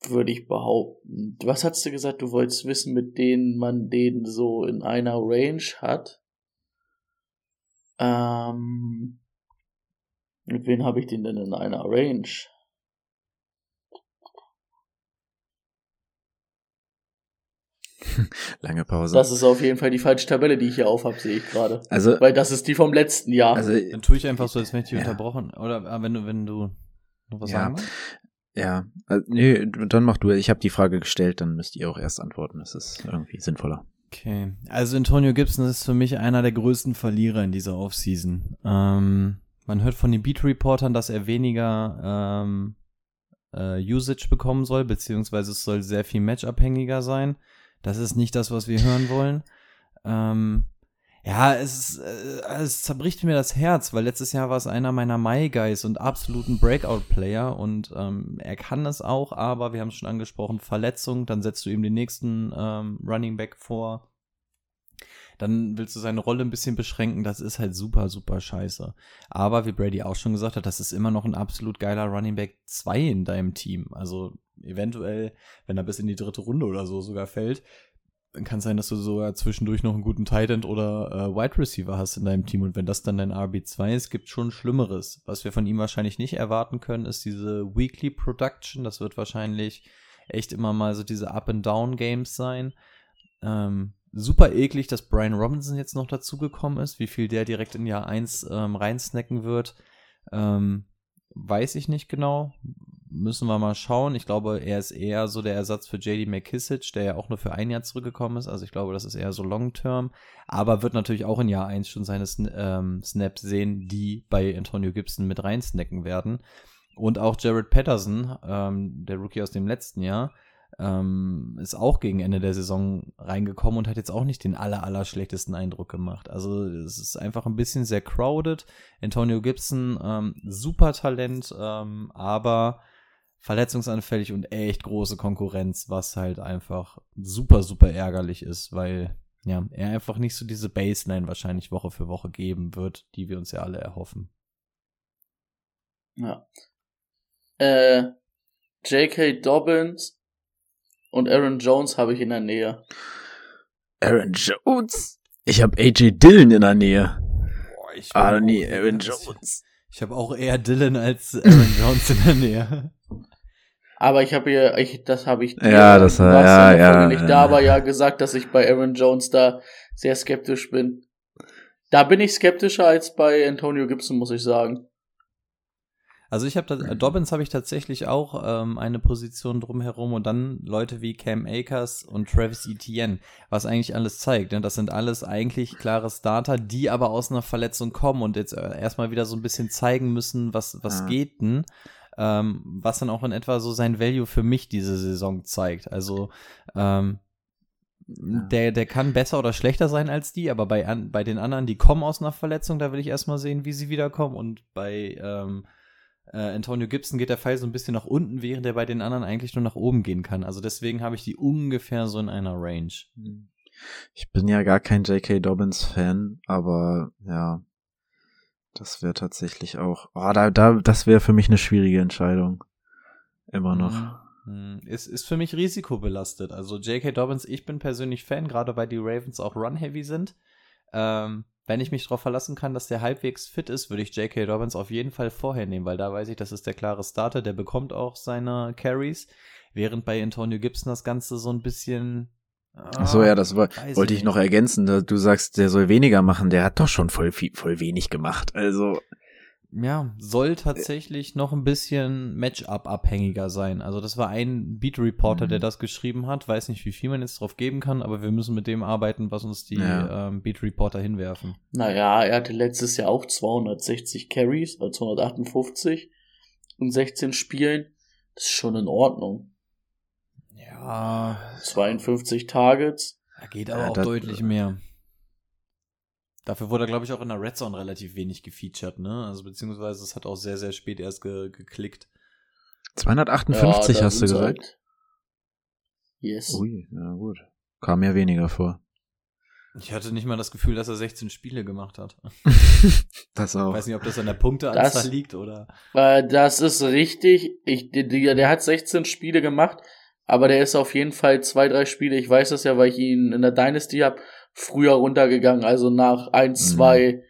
Speaker 3: Würde ich behaupten. Was hast du gesagt, du wolltest wissen, mit denen man den so in einer Range hat? Ähm, mit wem habe ich den denn in einer Range? [LAUGHS]
Speaker 1: Lange Pause.
Speaker 3: Das ist auf jeden Fall die falsche Tabelle, die ich hier aufhab, sehe ich gerade.
Speaker 1: also,
Speaker 3: Weil das ist die vom letzten Jahr.
Speaker 1: also,
Speaker 2: Dann tue ich einfach so, als wenn ich dich
Speaker 1: Ja.
Speaker 2: unterbrochen. Oder ah, wenn du, wenn du noch was
Speaker 1: Ja.
Speaker 2: sagen willst?
Speaker 1: ja, also, nee, dann mach du. Ich habe die Frage gestellt, dann müsst ihr auch erst antworten. Das ist irgendwie sinnvoller.
Speaker 2: Okay. Also Antonio Gibson ist für mich einer der größten Verlierer in dieser Offseason. Ähm, man hört von den Beat-Reportern, dass er weniger ähm, äh, Usage bekommen soll, beziehungsweise es soll sehr viel matchabhängiger sein. Das ist nicht das, was wir hören wollen. Ähm, ja, es, äh, es zerbricht mir das Herz, weil letztes Jahr war es einer meiner My Guys und absoluten Breakout-Player und ähm, er kann es auch, aber wir haben es schon angesprochen, Verletzung, dann setzt du ihm den nächsten ähm, Running Back vor. Dann willst du seine Rolle ein bisschen beschränken, das ist halt super, super scheiße. Aber wie Brady auch schon gesagt hat, das ist immer noch ein absolut geiler Running Back 2 in deinem Team. Also eventuell, wenn er bis in die dritte Runde oder so sogar fällt, dann kann es sein, dass du sogar zwischendurch noch einen guten Tight End oder äh, Wide Receiver hast in deinem Team. Und wenn das dann dein RB2 ist, gibt schon Schlimmeres. Was wir von ihm wahrscheinlich nicht erwarten können, ist diese Weekly Production. Das wird wahrscheinlich echt immer mal so diese Up-and-Down-Games sein. Ähm, super eklig, dass Brian Robinson jetzt noch dazugekommen ist. Wie viel der direkt in Jahr 1 ähm, reinsnacken wird, ähm, weiß ich nicht genau. Müssen wir mal schauen. Ich glaube, er ist eher so der Ersatz für JD McKissick, der ja auch nur für ein Jahr zurückgekommen ist. Also ich glaube, das ist eher so Long-Term. Aber wird natürlich auch in Jahr 1 schon seine ähm, Snaps sehen, die bei Antonio Gibson mit reinsnacken werden. Und auch Jared Patterson, ähm, der Rookie aus dem letzten Jahr, ähm, ist auch gegen Ende der Saison reingekommen und hat jetzt auch nicht den aller, aller schlechtesten Eindruck gemacht. Also es ist einfach ein bisschen sehr crowded. Antonio Gibson, ähm, super Talent, ähm, aber verletzungsanfällig und echt große Konkurrenz, was halt einfach super, super ärgerlich ist, weil ja, er einfach nicht so diese Baseline wahrscheinlich Woche für Woche geben wird, die wir uns ja alle erhoffen.
Speaker 3: Ja. Äh, J.K. Dobbins und Aaron Jones habe ich in der Nähe.
Speaker 1: Aaron Jones? Ich habe AJ Dillon in der Nähe.
Speaker 2: Boah, ich
Speaker 1: Ah,
Speaker 2: bin
Speaker 1: nee, Aaron Jones.
Speaker 2: Ich habe auch eher Dylan als Aaron [LAUGHS] Jones in der Nähe.
Speaker 3: Aber ich habe ja, ich, das habe ich dir,
Speaker 1: Ja, das war- ja, ja,
Speaker 3: nicht
Speaker 1: ja.
Speaker 3: da, aber ja gesagt, dass ich bei Aaron Jones da sehr skeptisch bin. Da bin ich skeptischer als bei Antonio Gibson, muss ich sagen.
Speaker 2: Also ich habe
Speaker 1: Mhm.
Speaker 2: Dobbins habe ich tatsächlich auch ähm, eine Position drumherum und dann Leute wie Cam Akers und Travis Etienne, was eigentlich alles zeigt. Ne? Das sind alles eigentlich klare Starter, die aber aus einer Verletzung kommen und jetzt äh, erstmal wieder so ein bisschen zeigen müssen, was, was
Speaker 1: Ja.
Speaker 2: geht denn. Ähm, was dann auch in etwa so sein Value für mich diese Saison zeigt. Also ähm, der, der kann besser oder schlechter sein als die, aber bei, an, bei den anderen, die kommen aus einer Verletzung, da will ich erstmal sehen, wie sie wiederkommen. Und bei ähm, äh, Antonio Gibson geht der Pfeil so ein bisschen nach unten, während er bei den anderen eigentlich nur nach oben gehen kann. Also deswegen habe ich die ungefähr so in einer Range.
Speaker 1: Ich bin ja gar kein J.K. Dobbins-Fan, aber ja, das wäre tatsächlich auch. Oh, da, da, das wäre für mich eine schwierige Entscheidung. Immer noch.
Speaker 2: Hm, Ist, ist für mich risikobelastet. Also J.K. Dobbins, ich bin persönlich Fan, gerade weil die Ravens auch run-heavy sind. Ähm, wenn ich mich darauf verlassen kann, dass der halbwegs fit ist, würde ich J.K. Dobbins auf jeden Fall vorher nehmen, weil da weiß ich, das ist der klare Starter, der bekommt auch seine Carries, während bei Antonio Gibson das Ganze so ein bisschen.
Speaker 1: Ach so, ja, das war,
Speaker 2: Ah,
Speaker 1: wollte
Speaker 2: ich
Speaker 1: noch ergänzen. da- Du sagst, der soll weniger machen. Der hat doch schon voll, viel, voll wenig gemacht. Also,
Speaker 2: Ja, soll tatsächlich noch ein bisschen Matchup-abhängiger sein. Also das war ein Beat-Reporter,
Speaker 1: Mhm.
Speaker 2: der das geschrieben hat. Weiß nicht, wie viel man jetzt drauf geben kann, aber wir müssen mit dem arbeiten, was uns die
Speaker 1: Ja.
Speaker 2: ähm, Beat-Reporter hinwerfen.
Speaker 3: Naja, er hatte letztes Jahr auch 260 Carries, also 258 in 16 Spielen. Das ist schon in Ordnung.
Speaker 2: Ja,
Speaker 3: 52 Targets.
Speaker 2: da geht aber
Speaker 1: Ja,
Speaker 2: auch
Speaker 1: das-
Speaker 2: deutlich mehr. Dafür wurde er, glaube ich, auch in der Red Zone relativ wenig gefeatured, ne? Also beziehungsweise es hat auch sehr, sehr spät erst ge geklickt.
Speaker 1: 258
Speaker 3: da
Speaker 1: hast du gesagt.
Speaker 3: halt. Yes.
Speaker 1: Ui, ja gut. Kam ja weniger vor.
Speaker 2: Ich hatte nicht mal das Gefühl, dass er 16 Spiele gemacht hat. [LAUGHS]
Speaker 1: das
Speaker 2: Ich
Speaker 1: auch.
Speaker 2: weiß nicht, ob das an der Punkteanzahl liegt oder.
Speaker 3: Äh, das ist richtig. Ich, der der hat 16 Spiele gemacht, aber der ist auf jeden Fall zwei, drei Spiele, ich weiß das ja, weil ich ihn in der Dynasty hab, früher runtergegangen, also nach ein,
Speaker 1: Mhm.
Speaker 3: zwei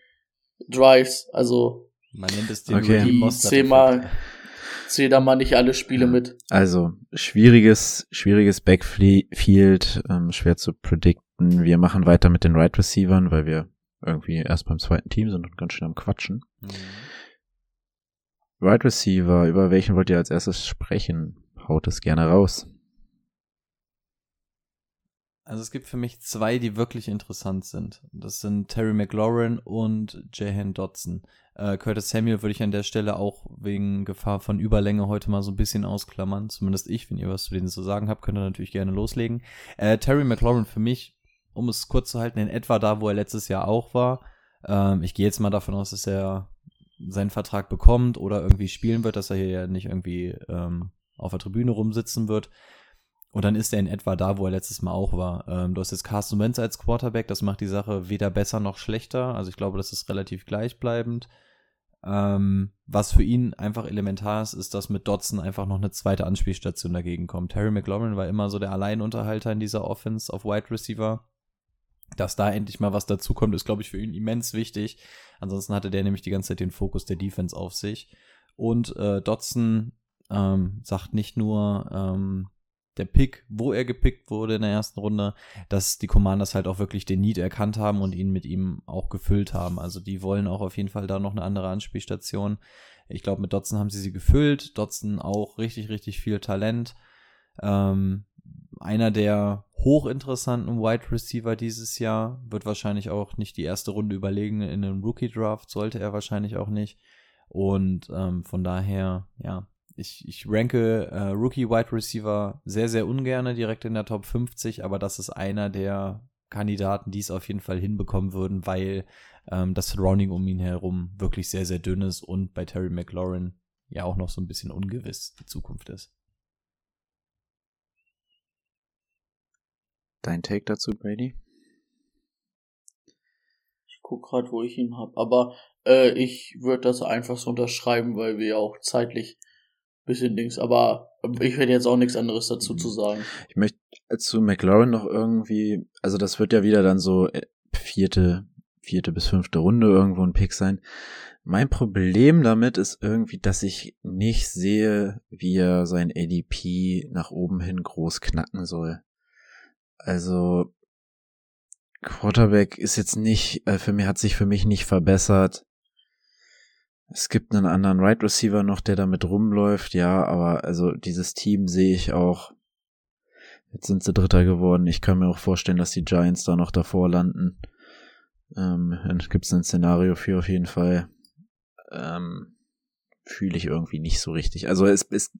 Speaker 3: Drives. Also
Speaker 2: Man nennt es den
Speaker 1: Okay.
Speaker 3: Die zehnmal zähl da mal nicht alle Spiele
Speaker 1: Ja.
Speaker 3: mit.
Speaker 1: Also, schwieriges, schwieriges Backfield, ähm, schwer zu predikten. Wir machen weiter mit den Right Receivern, weil wir irgendwie erst beim zweiten Team sind und ganz schön am Quatschen.
Speaker 2: Mhm.
Speaker 1: Right Receiver, über welchen wollt ihr als erstes sprechen? Haut es gerne raus.
Speaker 2: Also es gibt für mich zwei, die wirklich interessant sind. Das sind Terry McLaurin und Jahan Dodson. Äh, Curtis Samuel würde ich an der Stelle auch wegen Gefahr von Überlänge heute mal so ein bisschen ausklammern. Zumindest ich, wenn ihr was zu denen zu sagen habt, könnt ihr natürlich gerne loslegen. Äh, Terry McLaurin für mich, um es kurz zu halten, in etwa da, wo er letztes Jahr auch war. Ähm, ich gehe jetzt mal davon aus, dass er seinen Vertrag bekommt oder irgendwie spielen wird, dass er hier ja nicht irgendwie ähm, auf der Tribüne rumsitzen wird. Und dann ist er in etwa da, wo er letztes Mal auch war. Ähm, du hast jetzt Carson Wentz als Quarterback, das macht die Sache weder besser noch schlechter. Also ich glaube, das ist relativ gleichbleibend. Ähm, was für ihn einfach elementar ist, ist, dass mit Dodson einfach noch eine zweite Anspielstation dagegen kommt. Terry McLaurin war immer so der Alleinunterhalter in dieser Offense auf Wide Receiver. Dass da endlich mal was dazukommt, ist, glaube ich, für ihn immens wichtig. Ansonsten hatte der nämlich die ganze Zeit den Fokus der Defense auf sich. Und äh, Dodson ähm, sagt nicht nur, ähm, der Pick, wo er gepickt wurde in der ersten Runde, dass die Commanders halt auch wirklich den Need erkannt haben und ihn mit ihm auch gefüllt haben. Also die wollen auch auf jeden Fall da noch eine andere Anspielstation. Ich glaube, mit Dotson haben sie sie gefüllt. Dotson auch richtig, richtig viel Talent. Ähm, einer der hochinteressanten Wide Receiver dieses Jahr wird wahrscheinlich auch nicht die erste Runde überlegen in einem Rookie Draft, sollte er wahrscheinlich auch nicht. Und ähm, von daher, ja, ich, ich ranke äh, Rookie Wide Receiver sehr, sehr ungerne direkt in der Top 50, aber das ist einer der Kandidaten, die es auf jeden Fall hinbekommen würden, weil ähm, das Surrounding um ihn herum wirklich sehr, sehr dünn ist und bei Terry McLaurin ja auch noch so ein bisschen ungewiss die Zukunft ist.
Speaker 1: Dein Take dazu, Brady?
Speaker 3: Ich guck grad, wo ich ihn hab. Aber äh, ich würde das einfach so unterschreiben, weil wir ja auch zeitlich bisschen Dings, aber ich hätte jetzt auch nichts anderes dazu zu sagen.
Speaker 1: Ich möchte zu McLaurin noch irgendwie, also das wird ja wieder dann so äh, vierte, vierte bis fünfte Runde irgendwo ein Pick sein. Mein Problem damit ist irgendwie, dass ich nicht sehe, wie er sein ADP nach oben hin groß knacken soll. Also Quarterback ist jetzt nicht, äh, für mich hat sich für mich nicht verbessert. Es gibt einen anderen Right Receiver noch, der damit rumläuft, ja, aber also dieses Team sehe ich auch. Jetzt sind sie Dritter geworden. Ich kann mir auch vorstellen, dass die Giants da noch davor landen. Ähm, dann gibt es ein Szenario für auf jeden Fall ähm, fühle ich irgendwie nicht so richtig. Also es ist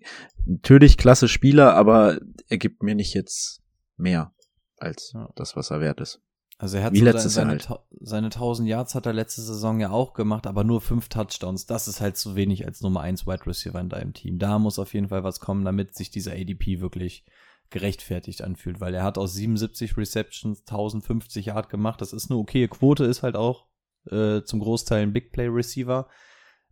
Speaker 1: natürlich klasse Spieler, aber er gibt mir nicht jetzt mehr als das, was er wert ist.
Speaker 2: Also er hat so seine, halt. seine 1000 Yards hat er letzte Saison ja auch gemacht, aber nur fünf Touchdowns. Das ist halt zu wenig als Nummer 1 Wide Receiver in deinem Team. Da muss auf jeden Fall was kommen, damit sich dieser ADP wirklich gerechtfertigt anfühlt, weil er hat aus 77 Receptions 1050 Yard gemacht. Das ist eine okaye Quote, ist halt auch äh, zum Großteil ein Big Play Receiver.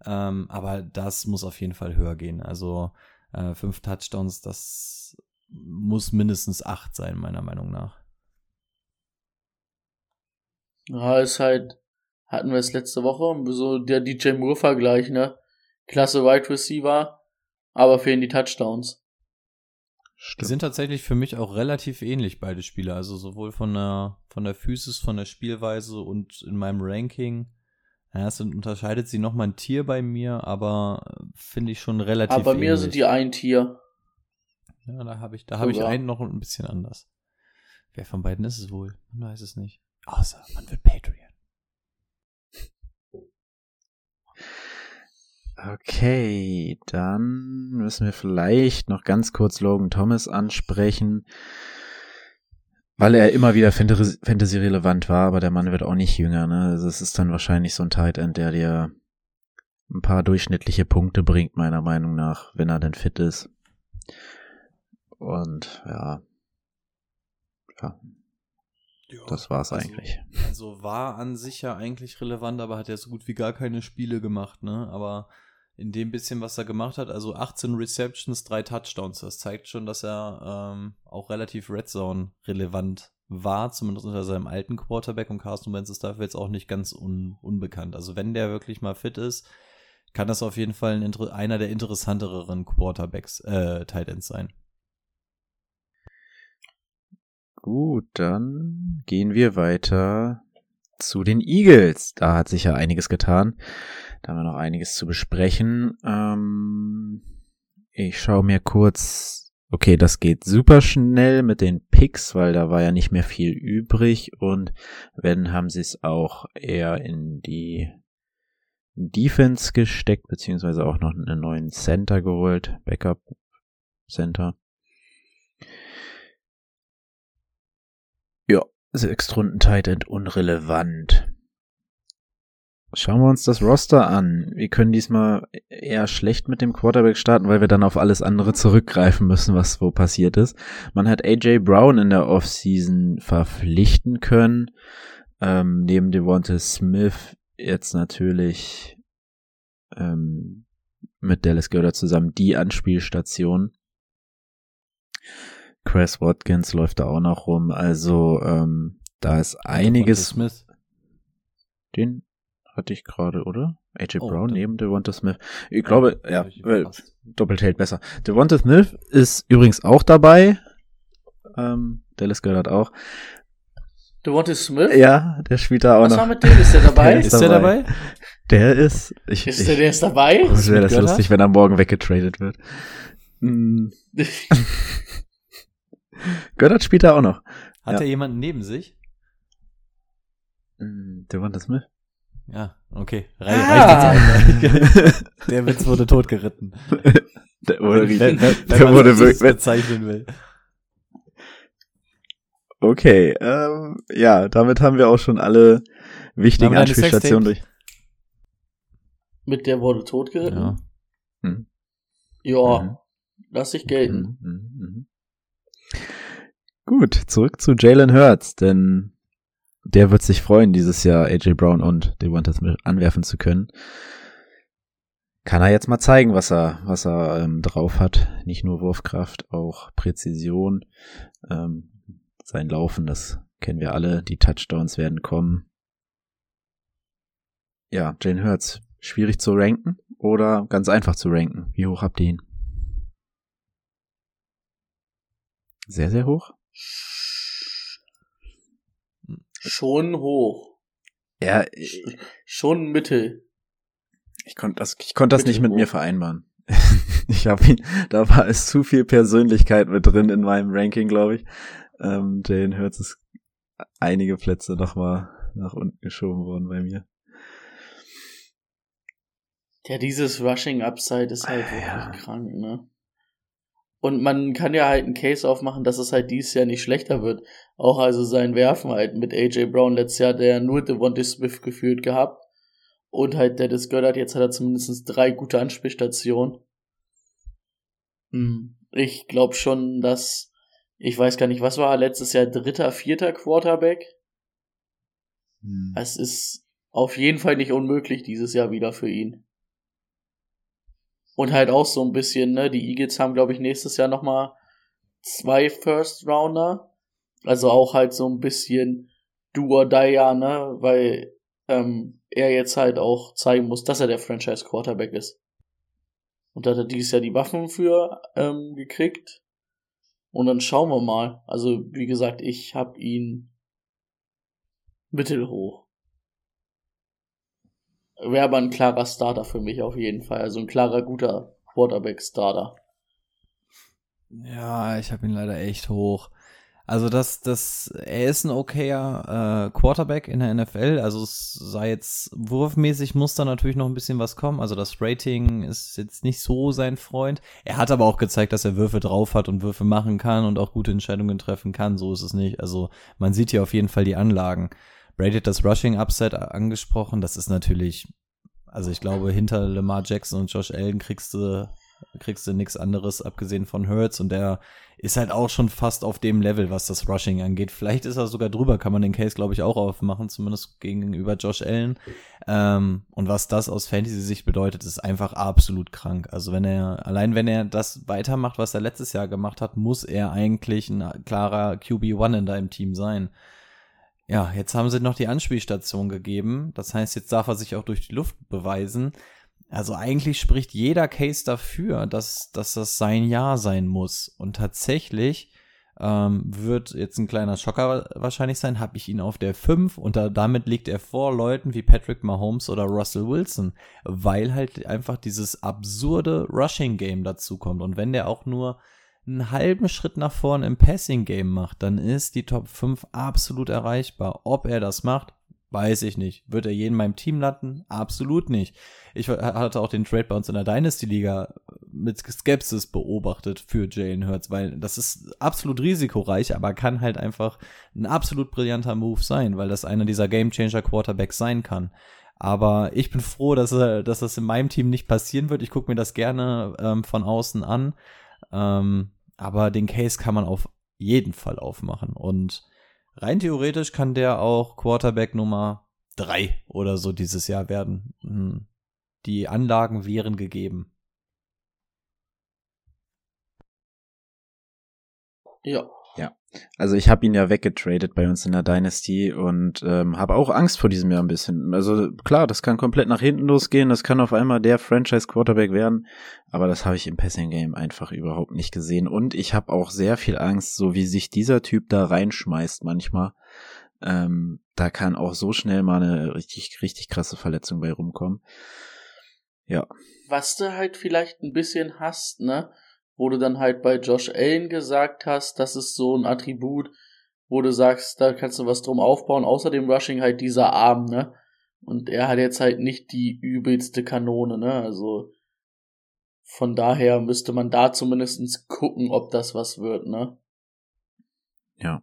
Speaker 2: Ähm, aber das muss auf jeden Fall höher gehen. Also äh, fünf Touchdowns, das muss mindestens acht sein, meiner Meinung nach.
Speaker 3: Ja, ist halt, hatten wir es letzte Woche, so der DJ Moore-Vergleich, ne? Klasse Wide Receiver, aber fehlen die Touchdowns.
Speaker 2: Stimmt. Die sind tatsächlich für mich auch relativ ähnlich, beide Spieler. Also sowohl von der, von der Physis, von der Spielweise und in meinem Ranking ja, es unterscheidet sie nochmal ein Tier bei mir, aber äh, finde ich schon relativ. Aber
Speaker 3: bei mir sind die ein Tier.
Speaker 2: Ja, da habe ich, da habe ich einen noch ein bisschen anders. Wer von beiden ist es wohl? Man weiß es nicht. Außer man wird Patreon.
Speaker 1: Okay, dann müssen wir vielleicht noch ganz kurz Logan Thomas ansprechen. Weil er immer wieder Fantasy-relevant war, aber der Mann wird auch nicht jünger, ne? Also es ist dann wahrscheinlich so ein Tight End, der dir ein paar durchschnittliche Punkte bringt, meiner Meinung nach, wenn er denn fit ist. Und ja. Ja. Ja das war's
Speaker 2: also,
Speaker 1: eigentlich.
Speaker 2: Also war an sich ja eigentlich relevant, aber hat ja so gut wie gar keine Spiele gemacht, ne? Aber in dem bisschen, was er gemacht hat, also 18 Receptions, drei Touchdowns. Das zeigt schon, dass er ähm, auch relativ Red Zone relevant war, zumindest unter seinem alten Quarterback und Carsten Wentz ist dafür jetzt auch nicht ganz un unbekannt. Also wenn der wirklich mal fit ist, kann das auf jeden Fall ein, einer der interessanteren Quarterbacks, äh, Tight Ends sein.
Speaker 1: Gut, dann gehen wir weiter zu den Eagles. Da hat sich ja einiges getan. Da haben wir noch einiges zu besprechen. Ähm, ich schaue mir kurz. Okay, das geht super schnell mit den Picks, weil da war ja nicht mehr viel übrig und wenn haben sie es auch eher in die Defense gesteckt, beziehungsweise auch noch einen neuen Center geholt, Backup Center. Ja, sechs Runden Tight End unrelevant. Schauen wir uns das Roster an. Wir können diesmal eher schlecht mit dem Quarterback starten, weil wir dann auf alles andere zurückgreifen müssen, was wo passiert ist. Man hat AJ Brown in der Offseason verpflichten können. Ähm, neben Devonta Smith jetzt natürlich ähm, mit Dallas Goddard zusammen die Anspielstation. Chris Watkins läuft da auch noch rum. Also ähm, da ist einiges. Smith. Den hatte ich gerade, oder? AJ oh, Brown neben Devonta Smith. Ich glaube, ja, ja doppelt hält besser. Devonta Smith ist übrigens auch dabei. Ähm, Dallas gehört auch.
Speaker 3: Devonta Smith?
Speaker 1: Ja, der spielt da auch
Speaker 3: Was
Speaker 1: noch.
Speaker 3: Was war mit dem? Ist der dabei? [LAUGHS]
Speaker 1: Der ist, ist der dabei? Der ist.
Speaker 3: Ich, ist der, der ist dabei?
Speaker 1: Das wäre das lustig, wenn er morgen weggetradet wird. Hm. [LAUGHS] [LAUGHS] Goddard spielt da auch noch.
Speaker 2: Hat ja. er jemanden neben sich?
Speaker 1: Hm, Devonta Smith?
Speaker 2: Ja, okay. Re ah. [LAUGHS] Der Witz wurde totgeritten. [LAUGHS]
Speaker 1: Der wurde,
Speaker 2: wenn, wenn, wenn, der man wurde wirklich bezeichnen will.
Speaker 1: Okay, ähm, ja, damit haben wir auch schon alle wichtigen Anspielstationen durch.
Speaker 3: Mit der wurde totgeritten? Ja. Hm. Ja, mhm. lass ich gelten. Mhm, mhm, mhm.
Speaker 1: Gut, zurück zu Jalen Hurts, denn der wird sich freuen, dieses Jahr AJ Brown und Devonta Smith anwerfen zu können. kann er jetzt mal zeigen, was er, was er ähm, drauf hat. Nicht nur Wurfkraft, auch Präzision. Ähm, sein Laufen, das kennen wir alle. Die Touchdowns werden kommen. Ja, Jane Hurts, schwierig zu ranken oder ganz einfach zu ranken? Wie hoch habt ihr ihn? Sehr, sehr hoch?
Speaker 3: Schon hoch.
Speaker 1: Ja,
Speaker 3: Sch- Schon Mittel.
Speaker 1: ich konnte das, ich konnte das nicht mit
Speaker 3: hoch.
Speaker 1: mir vereinbaren. [LAUGHS] ich habe ihn, da war es zu viel Persönlichkeit mit drin in meinem Ranking, glaube ich. Ähm, Jane Hurts ist einige Plätze noch mal nach unten geschoben worden bei mir.
Speaker 3: Ja, dieses Rushing Upside ist halt
Speaker 1: Ah,
Speaker 3: wirklich
Speaker 1: ja.
Speaker 3: krank, ne? Und man kann ja halt einen Case aufmachen, dass es halt dieses Jahr nicht schlechter wird. Auch also sein Werfen halt mit AJ Brown letztes Jahr, der nur Devontae Smith geführt gehabt. Und halt Dennis Goddard, jetzt hat er zumindest drei gute Anspielstationen. Hm. Ich glaube schon, dass, ich weiß gar nicht, was war er letztes Jahr, dritter, vierter Quarterback?
Speaker 1: Hm.
Speaker 3: Es ist auf jeden Fall nicht unmöglich dieses Jahr wieder für ihn. Und halt auch so ein bisschen, ne, die Eagles haben, glaube ich, nächstes Jahr nochmal zwei First Rounder. Also auch halt so ein bisschen do or die, ja, ne, weil ähm, er jetzt halt auch zeigen muss, dass er der Franchise Quarterback ist. Und da hat er dieses Jahr die Waffen für ähm, gekriegt. Und dann schauen wir mal. Also, wie gesagt, ich habe ihn mittelhoch. Wäre aber ein klarer Starter für mich auf jeden Fall. Also ein klarer, guter Quarterback-Starter.
Speaker 2: Ja, ich habe ihn leider echt hoch. Also das, das, er ist ein okayer äh, Quarterback in der NFL. Also es sei jetzt wurfmäßig muss da natürlich noch ein bisschen was kommen. Also das Rating ist jetzt nicht so sein Freund. Er hat aber auch gezeigt, dass er Würfe drauf hat und Würfe machen kann und auch gute Entscheidungen treffen kann. So ist es nicht. Also man sieht hier auf jeden Fall die Anlagen. Brady hat das Rushing Upset angesprochen. Das ist natürlich, also ich glaube, hinter Lamar Jackson und Josh Allen kriegst du kriegst du nichts anderes abgesehen von Hurts und der ist halt auch schon fast auf dem Level, was das Rushing angeht. Vielleicht ist er sogar drüber, kann man den Case, glaube ich, auch aufmachen, zumindest gegenüber Josh Allen. Ähm, und was das aus Fantasy-Sicht bedeutet, ist einfach absolut krank. Also wenn er, allein wenn er das weitermacht, was er letztes Jahr gemacht hat, muss er eigentlich ein klarer QB1 in deinem Team sein. Ja, jetzt haben sie noch die Anspielstation gegeben. Das heißt, jetzt darf er sich auch durch die Luft beweisen. Also eigentlich spricht jeder Case dafür, dass, dass das sein Jahr sein muss. Und tatsächlich ähm, wird jetzt ein kleiner Schocker wahrscheinlich sein, habe ich ihn auf der 5 und da, damit liegt er vor Leuten wie Patrick Mahomes oder Russell Wilson, weil halt einfach dieses absurde Rushing-Game dazu kommt. Und wenn der auch nur einen halben Schritt nach vorn im Passing-Game macht, dann ist die Top 5 absolut erreichbar. Ob er das macht, weiß ich nicht. Wird er je in meinem Team landen? Absolut nicht. Ich hatte auch den Trade bei uns in der Dynasty-Liga mit Skepsis beobachtet für Jalen Hurts, weil das ist absolut risikoreich, aber kann halt einfach ein absolut brillanter Move sein, weil das einer dieser Game-Changer-Quarterbacks sein kann. Aber ich bin froh, dass, dass das in meinem Team nicht passieren wird. Ich gucke mir das gerne ähm, von außen an. Ähm, aber den Case kann man auf jeden Fall aufmachen. Und rein theoretisch kann der auch Quarterback Nummer drei oder so dieses Jahr werden. Hm. Die Anlagen wären gegeben.
Speaker 3: Ja.
Speaker 1: Also ich habe ihn ja weggetradet bei uns in der Dynasty und ähm, habe auch Angst vor diesem Jahr ein bisschen. Also klar, das kann komplett nach hinten losgehen, das kann auf einmal der Franchise Quarterback werden, aber das habe ich im Passing Game einfach überhaupt nicht gesehen und ich habe auch sehr viel Angst, so wie sich dieser Typ da reinschmeißt manchmal. Ähm, da kann auch so schnell mal eine richtig richtig krasse Verletzung bei rumkommen. Ja,
Speaker 3: Was du halt vielleicht ein bisschen hast, ne? Wo du dann halt bei Josh Allen gesagt hast, das ist so ein Attribut, wo du sagst, da kannst du was drum aufbauen. Außerdem Rushing halt dieser Arm, ne? Und er hat jetzt halt nicht die übelste Kanone, ne? Also von daher müsste man da zumindest gucken, ob das was wird, ne?
Speaker 1: ja,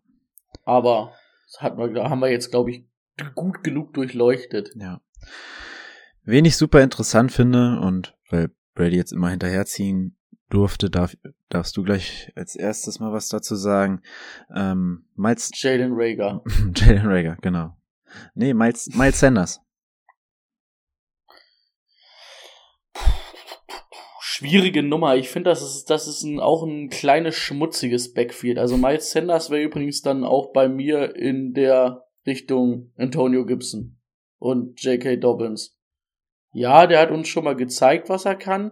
Speaker 3: Aber das hat man, da haben wir jetzt, glaube ich, gut genug durchleuchtet.
Speaker 1: ja. Wen ich super interessant finde und weil Brady jetzt immer hinterherziehen durfte, darf, darfst du gleich als erstes mal was dazu sagen. Ähm, Miles, [LAUGHS]
Speaker 3: Jalen Rager. [LAUGHS]
Speaker 1: Jalen Rager, genau. Nee, Miles, Miles Sanders.
Speaker 3: schwierige Nummer. Ich finde, das ist, das ist ein, auch ein kleines schmutziges Backfield. Also Miles Sanders wäre übrigens dann auch bei mir in der Richtung Antonio Gibson und J.K. Dobbins. Ja, der hat uns schon mal gezeigt, was er kann.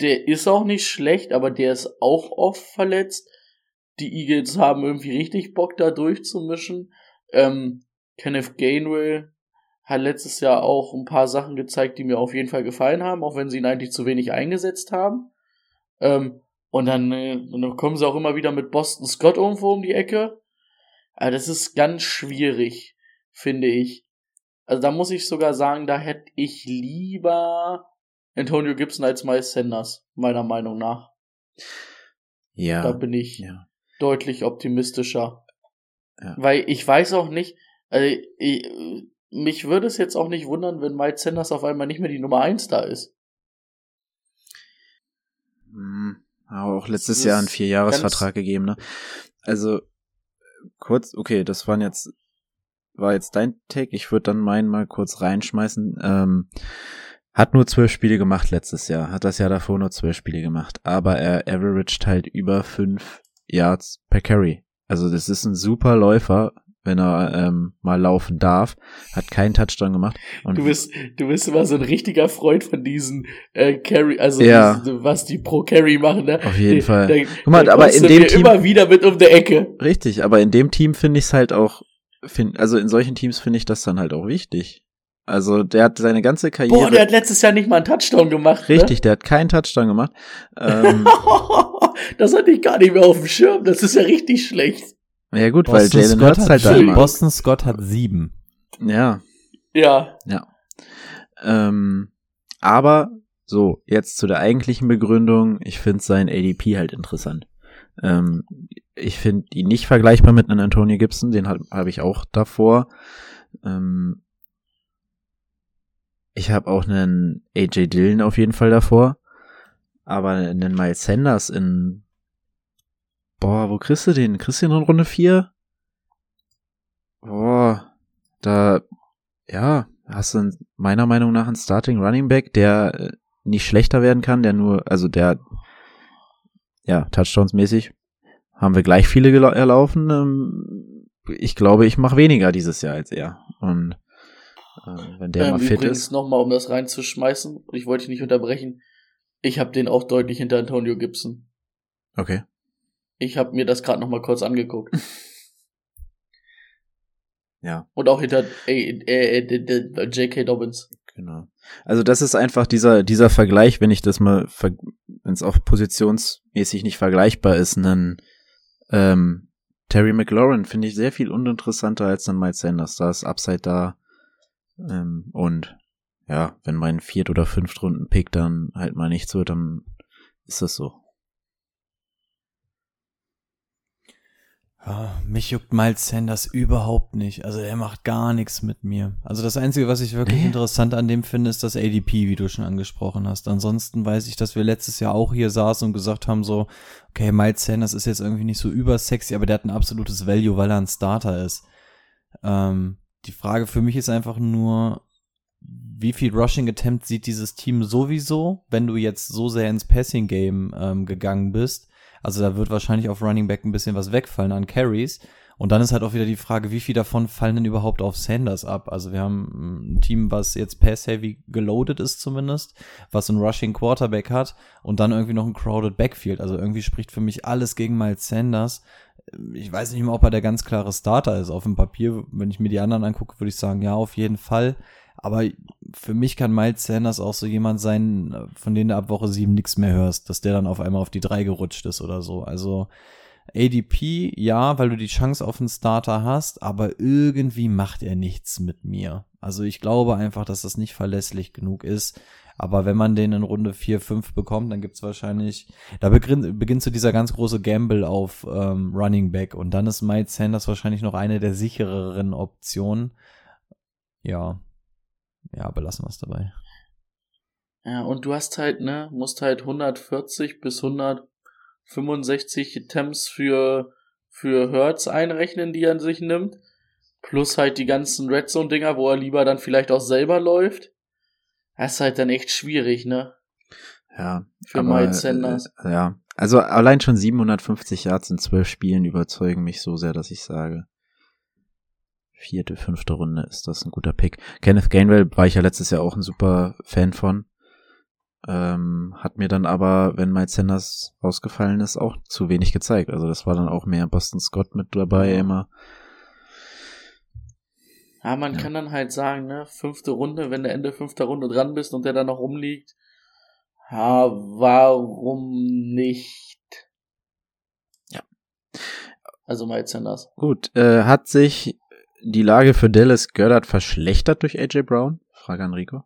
Speaker 3: Der ist auch nicht schlecht, aber der ist auch oft verletzt. Die Eagles haben irgendwie richtig Bock, da durchzumischen. Ähm, Kenneth Gainwell hat letztes Jahr auch ein paar Sachen gezeigt, die mir auf jeden Fall gefallen haben, auch wenn sie ihn eigentlich zu wenig eingesetzt haben. Ähm, und dann, äh, dann kommen sie auch immer wieder mit Boston Scott irgendwo um die Ecke. Aber das ist ganz schwierig, finde ich. Also da muss ich sogar sagen, da hätte ich lieber Antonio Gibson als Miles Sanders, meiner Meinung nach.
Speaker 1: Ja.
Speaker 3: Da bin ich
Speaker 1: ja.
Speaker 3: deutlich optimistischer.
Speaker 1: Ja.
Speaker 3: Weil ich weiß auch nicht, also ich, mich würde es jetzt auch nicht wundern, wenn Miles Sanders auf einmal nicht mehr die Nummer 1 da ist.
Speaker 1: Hm, Aber auch letztes
Speaker 3: Das
Speaker 1: Jahr einen Vierjahresvertrag gegeben, ne? Also, kurz, okay, das waren jetzt, war jetzt dein Take. Ich würde dann meinen mal kurz reinschmeißen. Ähm, hat nur zwölf Spiele gemacht letztes Jahr, hat das Jahr davor nur zwölf Spiele gemacht, aber er averaged halt über fünf Yards per Carry. Also das ist ein super Läufer, wenn er ähm, mal laufen darf, hat keinen Touchdown gemacht. Und
Speaker 3: Du bist, du bist immer so ein richtiger Freund von diesen äh, Carry, also
Speaker 1: Ja.
Speaker 3: diesen, was die pro Carry machen, ne?
Speaker 1: Auf jeden
Speaker 3: Da-
Speaker 1: Fall.
Speaker 3: Da,
Speaker 1: Guck mal, aber in dem Team-
Speaker 3: immer wieder mit um der Ecke.
Speaker 1: Richtig, aber in dem Team finde ich es halt auch, find, also in solchen Teams finde ich das dann halt auch wichtig. Also der hat seine ganze Karriere.
Speaker 3: Boah, der hat letztes Jahr nicht mal einen Touchdown gemacht.
Speaker 1: richtig, der hat keinen Touchdown gemacht. Ähm,
Speaker 3: Ne? [LAUGHS] das hatte ich gar nicht mehr auf dem Schirm. Das ist ja richtig schlecht.
Speaker 1: ja gut, weil
Speaker 2: Boston
Speaker 1: Jalen
Speaker 2: Scott,
Speaker 1: Hurts
Speaker 2: hat,
Speaker 1: halt da.
Speaker 2: Boston Scott hat sieben.
Speaker 1: Ja,
Speaker 3: Ja.
Speaker 1: ja. Ähm, aber so, jetzt zu der eigentlichen Begründung. Ich finde sein ADP halt interessant. Ähm, ich finde ihn nicht vergleichbar mit einem Antonio Gibson, den habe hab ich auch davor. Ähm, ich habe auch einen AJ Dillon auf jeden Fall davor. Aber einen Miles Sanders in Boah, wo kriegst du den? Kriegst du den in Runde 4? Boah, da, ja, hast du meiner Meinung nach einen Starting Running Back, der äh, nicht schlechter werden kann, der nur, also der, ja, Touchdowns-mäßig haben wir gleich viele erlaufen. Ähm, ich glaube, ich mache weniger dieses Jahr als er. Und äh, wenn der
Speaker 3: ähm,
Speaker 1: mal fit
Speaker 3: übrigens
Speaker 1: ist.
Speaker 3: nochmal, um das reinzuschmeißen, und ich wollte dich nicht unterbrechen, ich habe den auch deutlich hinter Antonio Gibson.
Speaker 1: Okay.
Speaker 3: Ich habe mir das gerade nochmal kurz angeguckt. [LAUGHS]
Speaker 1: Ja.
Speaker 3: Und auch hinter äh, äh, äh, J.K. Dobbins.
Speaker 1: Genau. Also das ist einfach dieser, dieser Vergleich, wenn ich das mal, wenn es auch positionsmäßig nicht vergleichbar ist, einen ähm, Terry McLaurin finde ich sehr viel uninteressanter als ein Miles Sanders. Da ist Upside da. Ähm, und ja, wenn mein Viert- oder Fünftrunden-Pick dann halt mal nichts wird, dann ist das so.
Speaker 2: Ja, mich juckt Miles Sanders überhaupt nicht. Also er macht gar nichts mit mir. Also das Einzige, was ich wirklich
Speaker 1: Nee.
Speaker 2: interessant an dem finde, ist das ADP, wie du schon angesprochen hast. Ansonsten weiß ich, dass wir letztes Jahr auch hier saßen und gesagt haben so, okay, Miles Sanders ist jetzt irgendwie nicht so übersexy, aber der hat ein absolutes Value, weil er ein Starter ist. Ähm, die Frage für mich ist einfach nur, wie viel Rushing Attempt sieht dieses Team sowieso, wenn du jetzt so sehr ins Passing Game ähm, gegangen bist? Also da wird wahrscheinlich auf Running Back ein bisschen was wegfallen an Carries. Und dann ist halt auch wieder die Frage, wie viel davon fallen denn überhaupt auf Sanders ab? Also wir haben ein Team, was jetzt Pass-Heavy geloadet ist zumindest, was einen Rushing Quarterback hat und dann irgendwie noch ein Crowded Backfield. Also irgendwie spricht für mich alles gegen Miles Sanders. Ich weiß nicht mal, ob er der ganz klare Starter ist. Auf dem Papier, wenn ich mir die anderen angucke, würde ich sagen, ja, auf jeden Fall. Aber für mich kann Miles Sanders auch so jemand sein, von dem du ab Woche 7 nichts mehr hörst, dass der dann auf einmal auf die 3 gerutscht ist oder so. Also ADP, ja, weil du die Chance auf einen Starter hast, aber irgendwie macht er nichts mit mir. Also ich glaube einfach, dass das nicht verlässlich genug ist. Aber wenn man den in Runde 4, 5 bekommt, dann gibt's wahrscheinlich, da beginnt, beginnt so dieser ganz große Gamble auf ähm, Running Back und dann ist Miles Sanders wahrscheinlich noch eine der sichereren Optionen. Ja, ja, belassen wir es dabei.
Speaker 3: Ja, und du hast halt, ne, musst halt 140 bis 165 Attempts für, für Hertz einrechnen, die er an sich nimmt. Plus halt die ganzen Red Zone Dinger, wo er lieber dann vielleicht auch selber läuft. Das ist halt dann echt schwierig, ne?
Speaker 1: Ja.
Speaker 3: Für Miles Sanders.
Speaker 1: Äh, ja. Also allein schon 750 Yards in zwölf Spielen überzeugen mich so sehr, dass ich sage, vierte, fünfte Runde ist das ein guter Pick. Kenneth Gainwell war ich ja letztes Jahr auch ein super Fan von. Ähm, hat mir dann aber, wenn Miles Sanders ausgefallen ist, auch zu wenig gezeigt. Also das war dann auch mehr Boston Scott mit dabei
Speaker 3: Ja.
Speaker 1: immer.
Speaker 3: Ja, man
Speaker 1: Ja.
Speaker 3: kann dann halt sagen, ne, fünfte Runde, wenn du Ende fünfter Runde dran bist und der dann noch rumliegt, ja, warum nicht?
Speaker 1: Ja.
Speaker 3: Also Miles Sanders.
Speaker 1: Gut, äh, hat sich die Lage für Dallas Goddard verschlechtert durch AJ Brown? Frage an Rico.